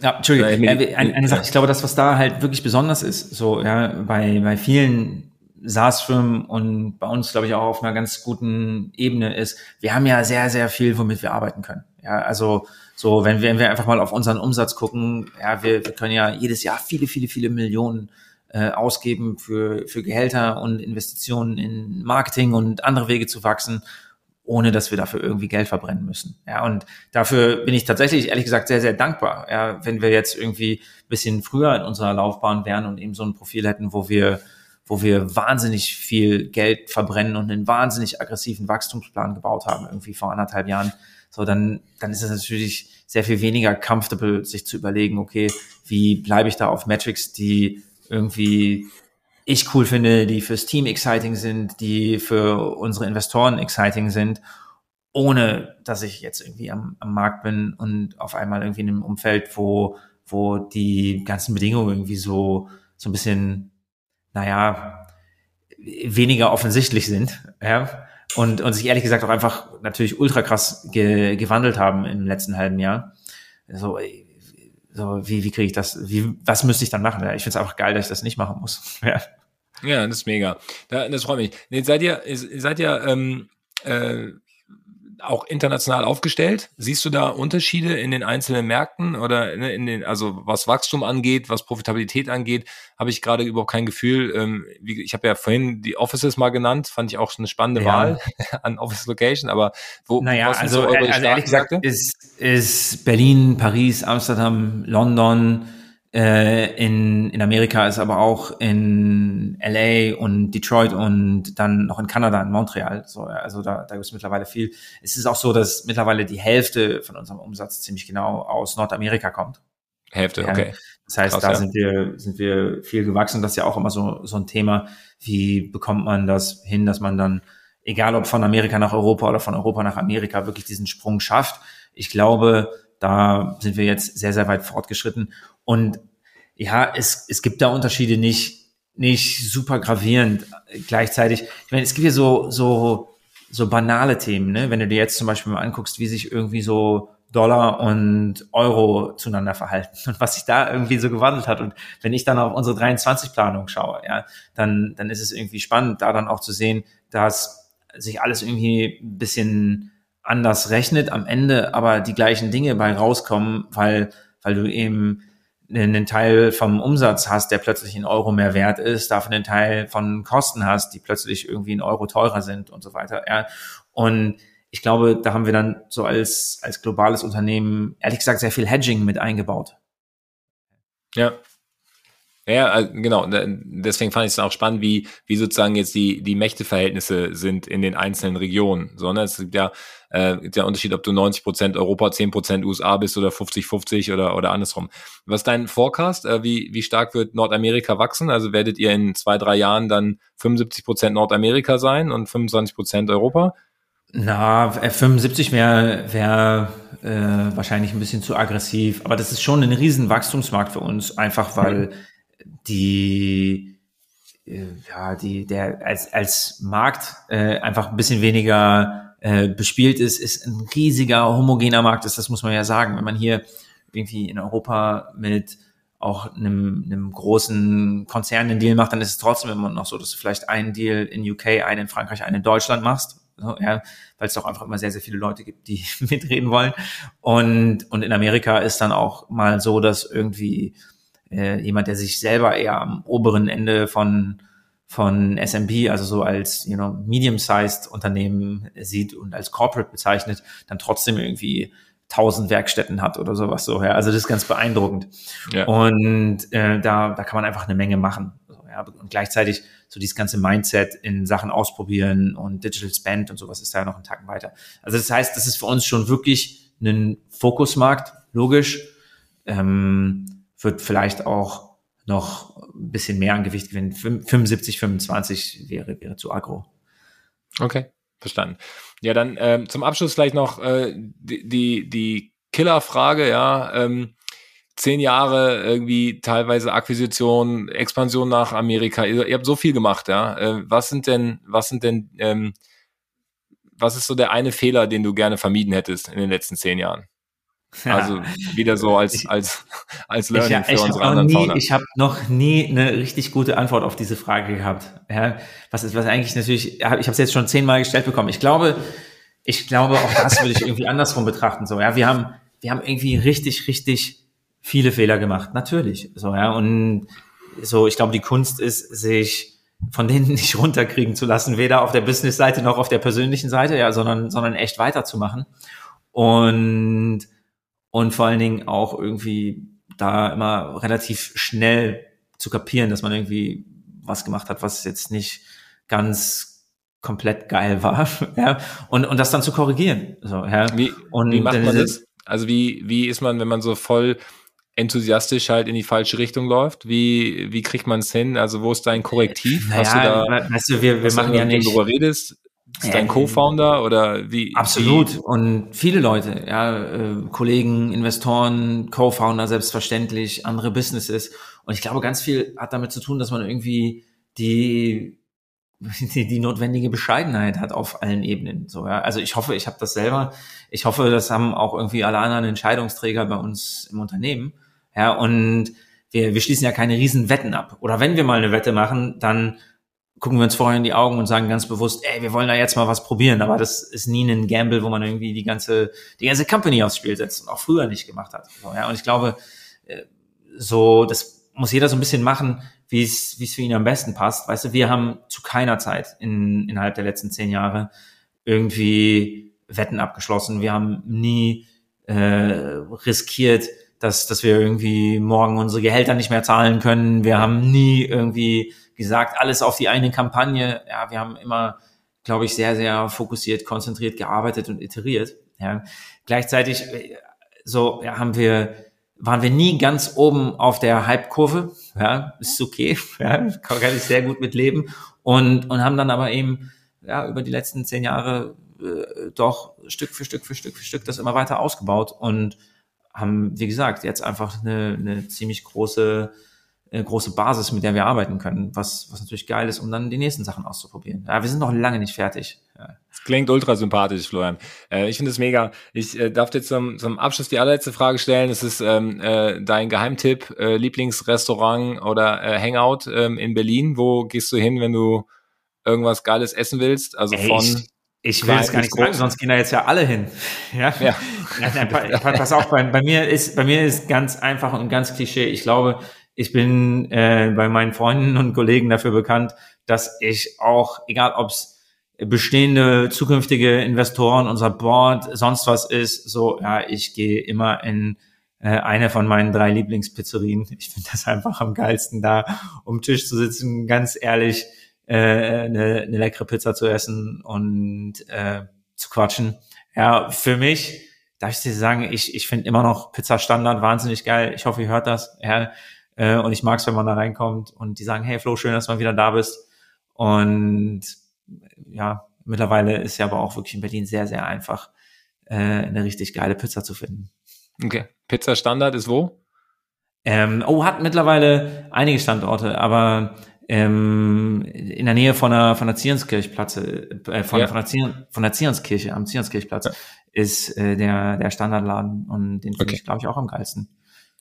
S2: ja, Entschuldigung. Äh, eine, eine Sache, ich glaube, das, was da halt wirklich besonders ist, so, ja, bei, bei vielen SaaS-Firmen und bei uns, glaube ich, auch auf einer ganz guten Ebene ist, wir haben ja sehr, sehr viel, womit wir arbeiten können. Ja, also so, wenn wir, wenn wir einfach mal auf unseren Umsatz gucken, ja, wir, wir können ja jedes Jahr viele, viele, viele Millionen äh, ausgeben für, für Gehälter und Investitionen in Marketing und andere Wege zu wachsen, ohne dass wir dafür irgendwie Geld verbrennen müssen. Ja, und dafür bin ich tatsächlich, ehrlich gesagt, sehr, sehr dankbar. Ja, wenn wir jetzt irgendwie bisschen früher in unserer Laufbahn wären und eben so ein Profil hätten, wo wir wo wir wahnsinnig viel Geld verbrennen und einen wahnsinnig aggressiven Wachstumsplan gebaut haben, irgendwie vor anderthalb Jahren, so dann, dann ist es natürlich sehr viel weniger comfortable, sich zu überlegen, okay, wie bleibe ich da auf Metrics, die irgendwie ich cool finde, die fürs Team exciting sind, die für unsere Investoren exciting sind, ohne dass ich jetzt irgendwie am, am Markt bin und auf einmal irgendwie in einem Umfeld, wo, wo die ganzen Bedingungen irgendwie so, so ein bisschen naja, weniger offensichtlich sind, ja, und, und sich ehrlich gesagt auch einfach natürlich ultra krass ge, gewandelt haben im letzten halben Jahr. So, so wie, wie kriege ich das, wie, was müsste ich dann machen? Ja, ich finde es einfach geil, dass ich das nicht machen muss. <laughs> Ja,
S1: ja das ist mega. Das freut mich. Nee, seid ihr, seid ihr ähm, äh, auch international aufgestellt? Siehst du da Unterschiede in den einzelnen Märkten oder in den, also was Wachstum angeht, was Profitabilität angeht, habe ich gerade überhaupt kein Gefühl. Ähm, ich habe ja vorhin die Offices mal genannt, fand ich auch eine spannende ja. Wahl <laughs> an Office Location, aber wo
S2: naja, also, so also ehrlich gesagt ist, ist Berlin, Paris, Amsterdam, London, äh, in, in Amerika ist aber auch in LA und Detroit und dann noch in Kanada, in Montreal. So, also da, da gibt es mittlerweile viel. Es ist auch so, dass mittlerweile die Hälfte von unserem Umsatz ziemlich genau aus Nordamerika kommt.
S1: Hälfte, okay.
S2: Das heißt, Krass, da ja. sind wir, sind wir viel gewachsen. Das ist ja auch immer so, so ein Thema. Wie bekommt man das hin, dass man dann, egal ob von Amerika nach Europa oder von Europa nach Amerika, wirklich diesen Sprung schafft? Ich glaube, da sind wir jetzt sehr, sehr weit fortgeschritten. Und ja, es, es gibt da Unterschiede nicht, nicht super gravierend. Gleichzeitig, ich meine, es gibt hier so, so, so banale Themen, ne? Wenn du dir jetzt zum Beispiel mal anguckst, wie sich irgendwie so Dollar und Euro zueinander verhalten <laughs> und was sich da irgendwie so gewandelt hat. Und wenn ich dann auf unsere 23-Planung schaue, ja, dann, dann ist es irgendwie spannend, da dann auch zu sehen, dass sich alles irgendwie ein bisschen anders rechnet am Ende, aber die gleichen Dinge bei rauskommen, weil, weil du eben einen Teil vom Umsatz hast, der plötzlich in Euro mehr wert ist, davon einen Teil von Kosten hast, die plötzlich irgendwie in Euro teurer sind und so weiter. Ja. Und ich glaube, da haben wir dann so als, als globales Unternehmen, ehrlich gesagt, sehr viel Hedging mit eingebaut.
S1: Ja. Ja, genau. Deswegen fand ich es auch spannend, wie, wie sozusagen jetzt die, die Mächteverhältnisse sind in den einzelnen Regionen. Sondern es gibt ja äh, der Unterschied, ob du 90 Prozent Europa, 10 Prozent USA bist oder 50-50 oder, oder andersrum. Was ist dein Forecast? Äh, wie, wie stark wird Nordamerika wachsen? Also werdet ihr in zwei, drei Jahren dann 75 Prozent Nordamerika sein und 25 Prozent Europa?
S2: Na, 75 wäre wär, äh, wahrscheinlich ein bisschen zu aggressiv, aber das ist schon ein riesen Wachstumsmarkt für uns, einfach weil mhm die äh, ja, die, der als, als Markt äh, einfach ein bisschen weniger äh, bespielt ist, ist ein riesiger homogener Markt ist, das muss man ja sagen. Wenn man hier irgendwie in Europa mit auch einem, einem großen Konzern einen Deal macht, dann ist es trotzdem immer noch so, dass du vielleicht einen Deal in UK, einen in Frankreich, einen in Deutschland machst, so, ja, weil es doch einfach immer sehr, sehr viele Leute gibt, die <laughs> mitreden wollen. Und, und in Amerika ist dann auch mal so, dass irgendwie äh, jemand, der sich selber eher am oberen Ende von von SMB, also so als you know, medium-sized Unternehmen sieht und als Corporate bezeichnet, dann trotzdem irgendwie tausend Werkstätten hat oder sowas so. Ja. Also das ist ganz beeindruckend. Ja. Und äh, da, da kann man einfach eine Menge machen. So, ja. Und gleichzeitig so dieses ganze Mindset in Sachen ausprobieren und Digital Spend und sowas ist da ja noch einen Tag weiter. Also das heißt, das ist für uns schon wirklich ein Fokusmarkt, logisch. Ähm, wird vielleicht auch noch ein bisschen mehr an Gewicht gewinnen. 75, 25 wäre, wäre zu aggro.
S1: Okay, verstanden. Ja, dann ähm, zum Abschluss vielleicht noch äh, die, die, die Killerfrage, ja. Ähm, zehn Jahre irgendwie teilweise Akquisition, Expansion nach Amerika. Ihr, ihr habt so viel gemacht, ja. Äh, was sind denn, was sind denn, ähm, was ist so der eine Fehler, den du gerne vermieden hättest in den letzten zehn Jahren? <laughs> Ja. Also wieder so als als <laughs> als Learning
S2: ich, für ich unsere anderen nie. Ich habe noch nie eine richtig gute Antwort auf diese Frage gehabt. Ja, was ist was eigentlich natürlich? Ich habe es jetzt schon zehnmal gestellt bekommen. Ich glaube, ich glaube auch das würde ich <laughs> irgendwie andersrum betrachten. So ja, wir haben wir haben irgendwie richtig richtig viele Fehler gemacht. Natürlich. So ja und so ich glaube die Kunst ist sich von denen nicht runterkriegen zu lassen, weder auf der Business-Seite noch auf der persönlichen Seite, ja, sondern sondern echt weiterzumachen und und vor allen Dingen auch irgendwie da immer relativ schnell zu kapieren, dass man irgendwie was gemacht hat, was jetzt nicht ganz komplett geil war, <laughs> ja, und, und das dann zu korrigieren. So, ja.
S1: Wie, und wie macht man das? Also wie, wie ist man, wenn man so voll enthusiastisch halt in die falsche Richtung läuft? Wie, wie kriegt man es hin? Also wo ist dein Korrektiv?
S2: Naja, Hast du da, weißt du, wir, wir machen ja nicht.
S1: Darüber redest, ist dein Co-Founder oder wie?
S2: Absolut. Wie? Und viele Leute, ja, äh, Kollegen, Investoren, Co-Founder selbstverständlich, andere Businesses. Und ich glaube, ganz viel hat damit zu tun, dass man irgendwie die <laughs> die, die notwendige Bescheidenheit hat auf allen Ebenen. So, ja. Also ich hoffe, ich habe das selber. Ich hoffe, das haben auch irgendwie alle anderen Entscheidungsträger bei uns im Unternehmen. Ja, und wir, wir schließen ja keine riesen Wetten ab. Oder wenn wir mal eine Wette machen, dann gucken wir uns vorher in die Augen und sagen ganz bewusst, ey, wir wollen da jetzt mal was probieren. Aber das ist nie ein Gamble, wo man irgendwie die ganze, die ganze Company aufs Spiel setzt und auch früher nicht gemacht hat. So, ja, und ich glaube, äh, so, das muss jeder so ein bisschen machen, wie es, wie es für ihn am besten passt. Weißt du, wir haben zu keiner Zeit in, innerhalb der letzten zehn Jahre irgendwie Wetten abgeschlossen. Wir haben nie äh, riskiert, dass, dass wir irgendwie morgen unsere Gehälter nicht mehr zahlen können. Wir haben nie irgendwie gesagt, alles auf die eine Kampagne. Ja, wir haben immer, glaube ich, sehr, sehr fokussiert, konzentriert gearbeitet und iteriert. Ja. Gleichzeitig äh, so ja, haben wir waren wir nie ganz oben auf der Hype-Kurve. Ja, ist okay. <laughs> Ja, kann ich sehr gut mit leben. Und, und haben dann aber eben ja, über die letzten zehn Jahre äh, doch Stück für Stück für Stück für Stück das immer weiter ausgebaut und haben, wie gesagt, jetzt einfach eine, eine ziemlich große äh, große Basis, mit der wir arbeiten können, was, was natürlich geil ist, um dann die nächsten Sachen auszuprobieren. Ja, wir sind noch lange nicht fertig. Ja.
S1: Das klingt ultra sympathisch, Florian. Äh, ich finde es mega. Ich äh, darf dir zum, zum Abschluss die allerletzte Frage stellen. Es ist ähm, äh, dein Geheimtipp, äh, Lieblingsrestaurant oder äh, Hangout ähm, in Berlin. Wo gehst du hin, wenn du irgendwas Geiles essen willst? Also Ey, von
S2: ich, ich will es gar nicht sagen, sonst gehen da jetzt ja alle hin. <laughs> Ja. ja. Nein, nein, pass auf, bei, bei mir ist bei mir ist ganz einfach und ganz Klischee. Ich glaube, ich bin äh, bei meinen Freunden und Kollegen dafür bekannt, dass ich auch, egal ob es bestehende zukünftige Investoren, unser Board, sonst was ist, so, ja, ich gehe immer in äh, eine von meinen drei Lieblingspizzerien. <laughs> Ich finde das einfach am geilsten, da um Tisch zu sitzen, ganz ehrlich, äh, eine, eine leckere Pizza zu essen und äh, zu quatschen. Ja, für mich, darf ich dir sagen, ich, ich finde immer noch Pizza Standard wahnsinnig geil. Ich hoffe, ihr hört das. Ja, äh, und ich mag es, wenn man da reinkommt und die sagen, hey Flo, schön, dass du mal wieder da bist. Und ja, mittlerweile ist ja aber auch wirklich in Berlin sehr, sehr einfach, äh, eine richtig geile Pizza zu finden.
S1: Okay. Pizza Standard ist wo?
S2: Ähm, oh, hat mittlerweile einige Standorte, aber ähm, in der Nähe von der von der Zionskirchplatz, äh, von, ja. von, der Zion, von der Zionskirche, am Zionskirchplatz, ja. ist äh, der der Standardladen und den finde okay. ich, glaube ich, auch am geilsten.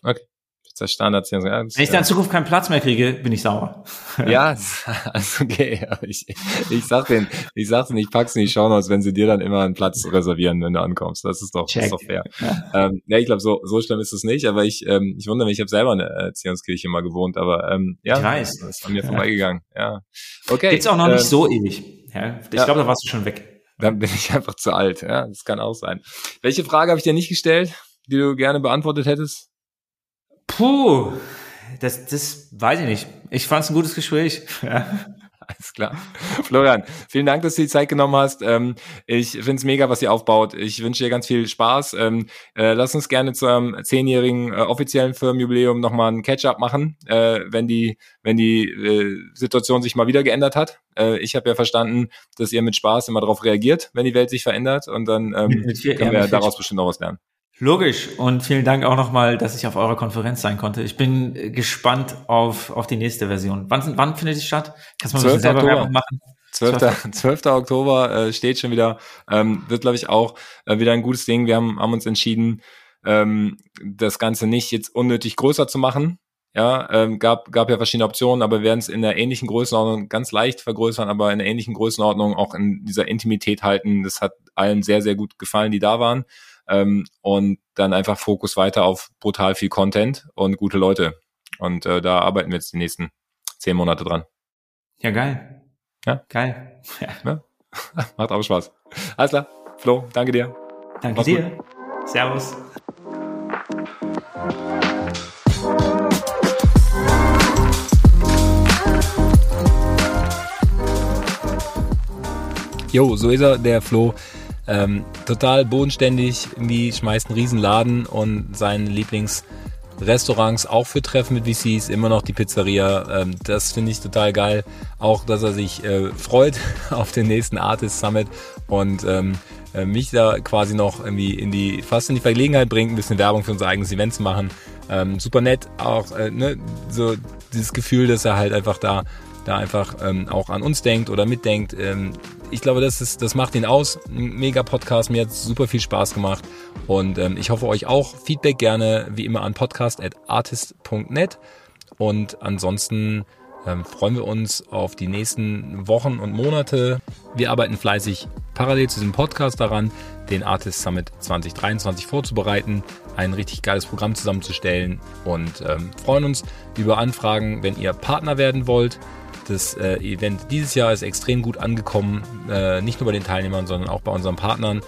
S1: Okay das Standard.
S2: Wenn ich da in Zukunft keinen Platz mehr kriege, bin ich sauer. <laughs>
S1: Ja, also okay. Ich, ich sag den, ich sag's nicht, ich pack's nicht schauen aus, wenn sie dir dann immer einen Platz reservieren, wenn du ankommst. Das ist doch, das ist doch fair. Ja, ähm, ja ich glaube, so, so schlimm ist es nicht, aber ich, ähm, ich wundere mich, ich habe selber in der Erziehungskirche mal gewohnt, aber ähm, ja, ich weiß. das ist an mir ja. vorbeigegangen. Ja.
S2: Okay. Gibt's auch noch äh, nicht ähm, so ewig. Ja, ich ja. glaube, da warst du schon weg.
S1: Dann bin ich einfach zu alt. Ja, das kann auch sein. Welche Frage habe ich dir nicht gestellt, die du gerne beantwortet hättest?
S2: Puh, das, das weiß ich nicht. Ich fand es ein gutes Gespräch. <laughs> Ja.
S1: Alles klar. Florian, vielen Dank, dass du die Zeit genommen hast. Ähm, ich finde es mega, was ihr aufbaut. Ich wünsche dir ganz viel Spaß. Ähm, äh, lass uns gerne zu einem zehnjährigen äh, offiziellen Firmenjubiläum nochmal ein Catch-up machen, äh, wenn die, wenn die Situation sich mal wieder geändert hat. Ich habe ja verstanden, dass ihr mit Spaß immer darauf reagiert, wenn die Welt sich verändert. Und dann ähm, <laughs> können wir daraus bestimmt noch was lernen.
S2: Logisch. Und vielen Dank auch nochmal, dass ich auf eurer Konferenz sein konnte. Ich bin gespannt auf, auf die nächste Version. Wann, wann findet die statt?
S1: Kannst du mal ein bisschen selber Oktober. Werbung machen? 12. 12. <laughs> Oktober äh, steht schon wieder. Ähm, wird, glaube ich, auch äh, wieder ein gutes Ding. Wir haben, haben uns entschieden, ähm, das Ganze nicht jetzt unnötig größer zu machen. Ja, ähm, gab, gab ja verschiedene Optionen, aber wir werden es in der ähnlichen Größenordnung ganz leicht vergrößern, aber in der ähnlichen Größenordnung auch in dieser Intimität halten. Das hat allen sehr, sehr gut gefallen, die da waren ähm, und dann einfach Fokus weiter auf brutal viel Content und gute Leute. Und äh, da arbeiten wir jetzt die nächsten zehn Monate dran.
S2: Ja, geil. Ja. Geil.
S1: Ja. ja. <laughs> Macht auch Spaß. Alles klar. Flo, danke dir.
S2: Danke Mach's dir. Gut. Servus.
S1: Jo, so ist er, der Flo. Ähm, total bodenständig, irgendwie schmeißt einen Riesenladen und seine Lieblingsrestaurants auch für Treffen mit VCs, immer noch die Pizzeria. Ähm, das finde ich total geil. Auch, dass er sich äh, freut <laughs> auf den nächsten Artist Summit und ähm, äh, mich da quasi noch irgendwie in die, fast in die Vergelegenheit bringt, ein bisschen Werbung für unser eigenes Event zu machen. Ähm, super nett, auch äh, ne, so dieses Gefühl, dass er halt einfach da da einfach ähm, auch an uns denkt oder mitdenkt. Ähm, ich glaube, das, ist, das macht ihn aus. Mega Podcast. Mir hat super viel Spaß gemacht. Und ähm, ich hoffe euch auch. Feedback gerne wie immer an podcast.artist.net. Und ansonsten ähm, freuen wir uns auf die nächsten Wochen und Monate. Wir arbeiten fleißig parallel zu diesem Podcast daran, den Artist Summit 2023 vorzubereiten, ein richtig geiles Programm zusammenzustellen und ähm, freuen uns über Anfragen, wenn ihr Partner werden wollt. Das äh, Event dieses Jahr ist extrem gut angekommen, äh, nicht nur bei den Teilnehmern, sondern auch bei unseren Partnern.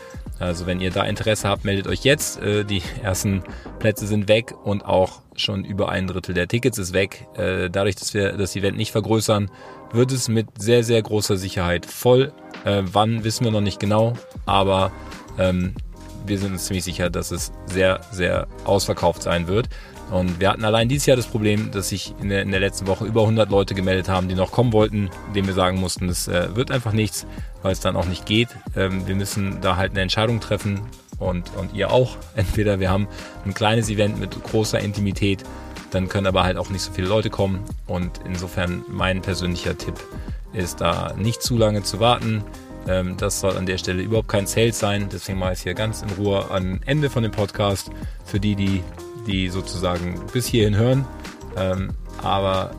S1: Also wenn ihr da Interesse habt, meldet euch jetzt. Äh, die ersten Plätze sind weg und auch schon über ein Drittel der Tickets ist weg. Äh, dadurch, dass wir das Event nicht vergrößern, wird es mit sehr, sehr großer Sicherheit voll. Äh, wann wissen wir noch nicht genau, aber ähm, wir sind uns ziemlich sicher, dass es sehr, sehr ausverkauft sein wird. Und wir hatten allein dieses Jahr das Problem, dass sich in der, in der letzten Woche über 100 Leute gemeldet haben, die noch kommen wollten, denen wir sagen mussten, es äh, wird einfach nichts, weil es dann auch nicht geht. Ähm, wir müssen da halt eine Entscheidung treffen und, und ihr auch. <laughs> Entweder wir haben ein kleines Event mit großer Intimität, dann können aber halt auch nicht so viele Leute kommen. Und insofern mein persönlicher Tipp ist da nicht zu lange zu warten. Ähm, das soll an der Stelle überhaupt kein Zelt sein. Deswegen mache ich es hier ganz in Ruhe am Ende von dem Podcast für die, die die sozusagen bis hierhin hören. Ähm, aber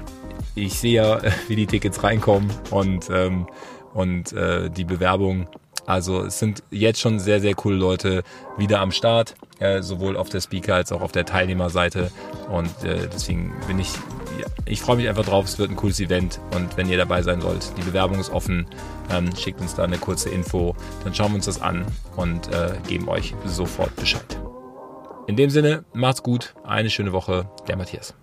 S1: ich sehe ja, <laughs> wie die Tickets reinkommen und, ähm, und äh, die Bewerbung. Also es sind jetzt schon sehr, sehr coole Leute wieder am Start, äh, sowohl auf der Speaker als auch auf der Teilnehmerseite. Und äh, deswegen bin ich, ja, ich freue mich einfach drauf, es wird ein cooles Event. Und wenn ihr dabei sein wollt, die Bewerbung ist offen, ähm, schickt uns da eine kurze Info, dann schauen wir uns das an und äh, geben euch sofort Bescheid. In dem Sinne, macht's gut, eine schöne Woche, der Matthias.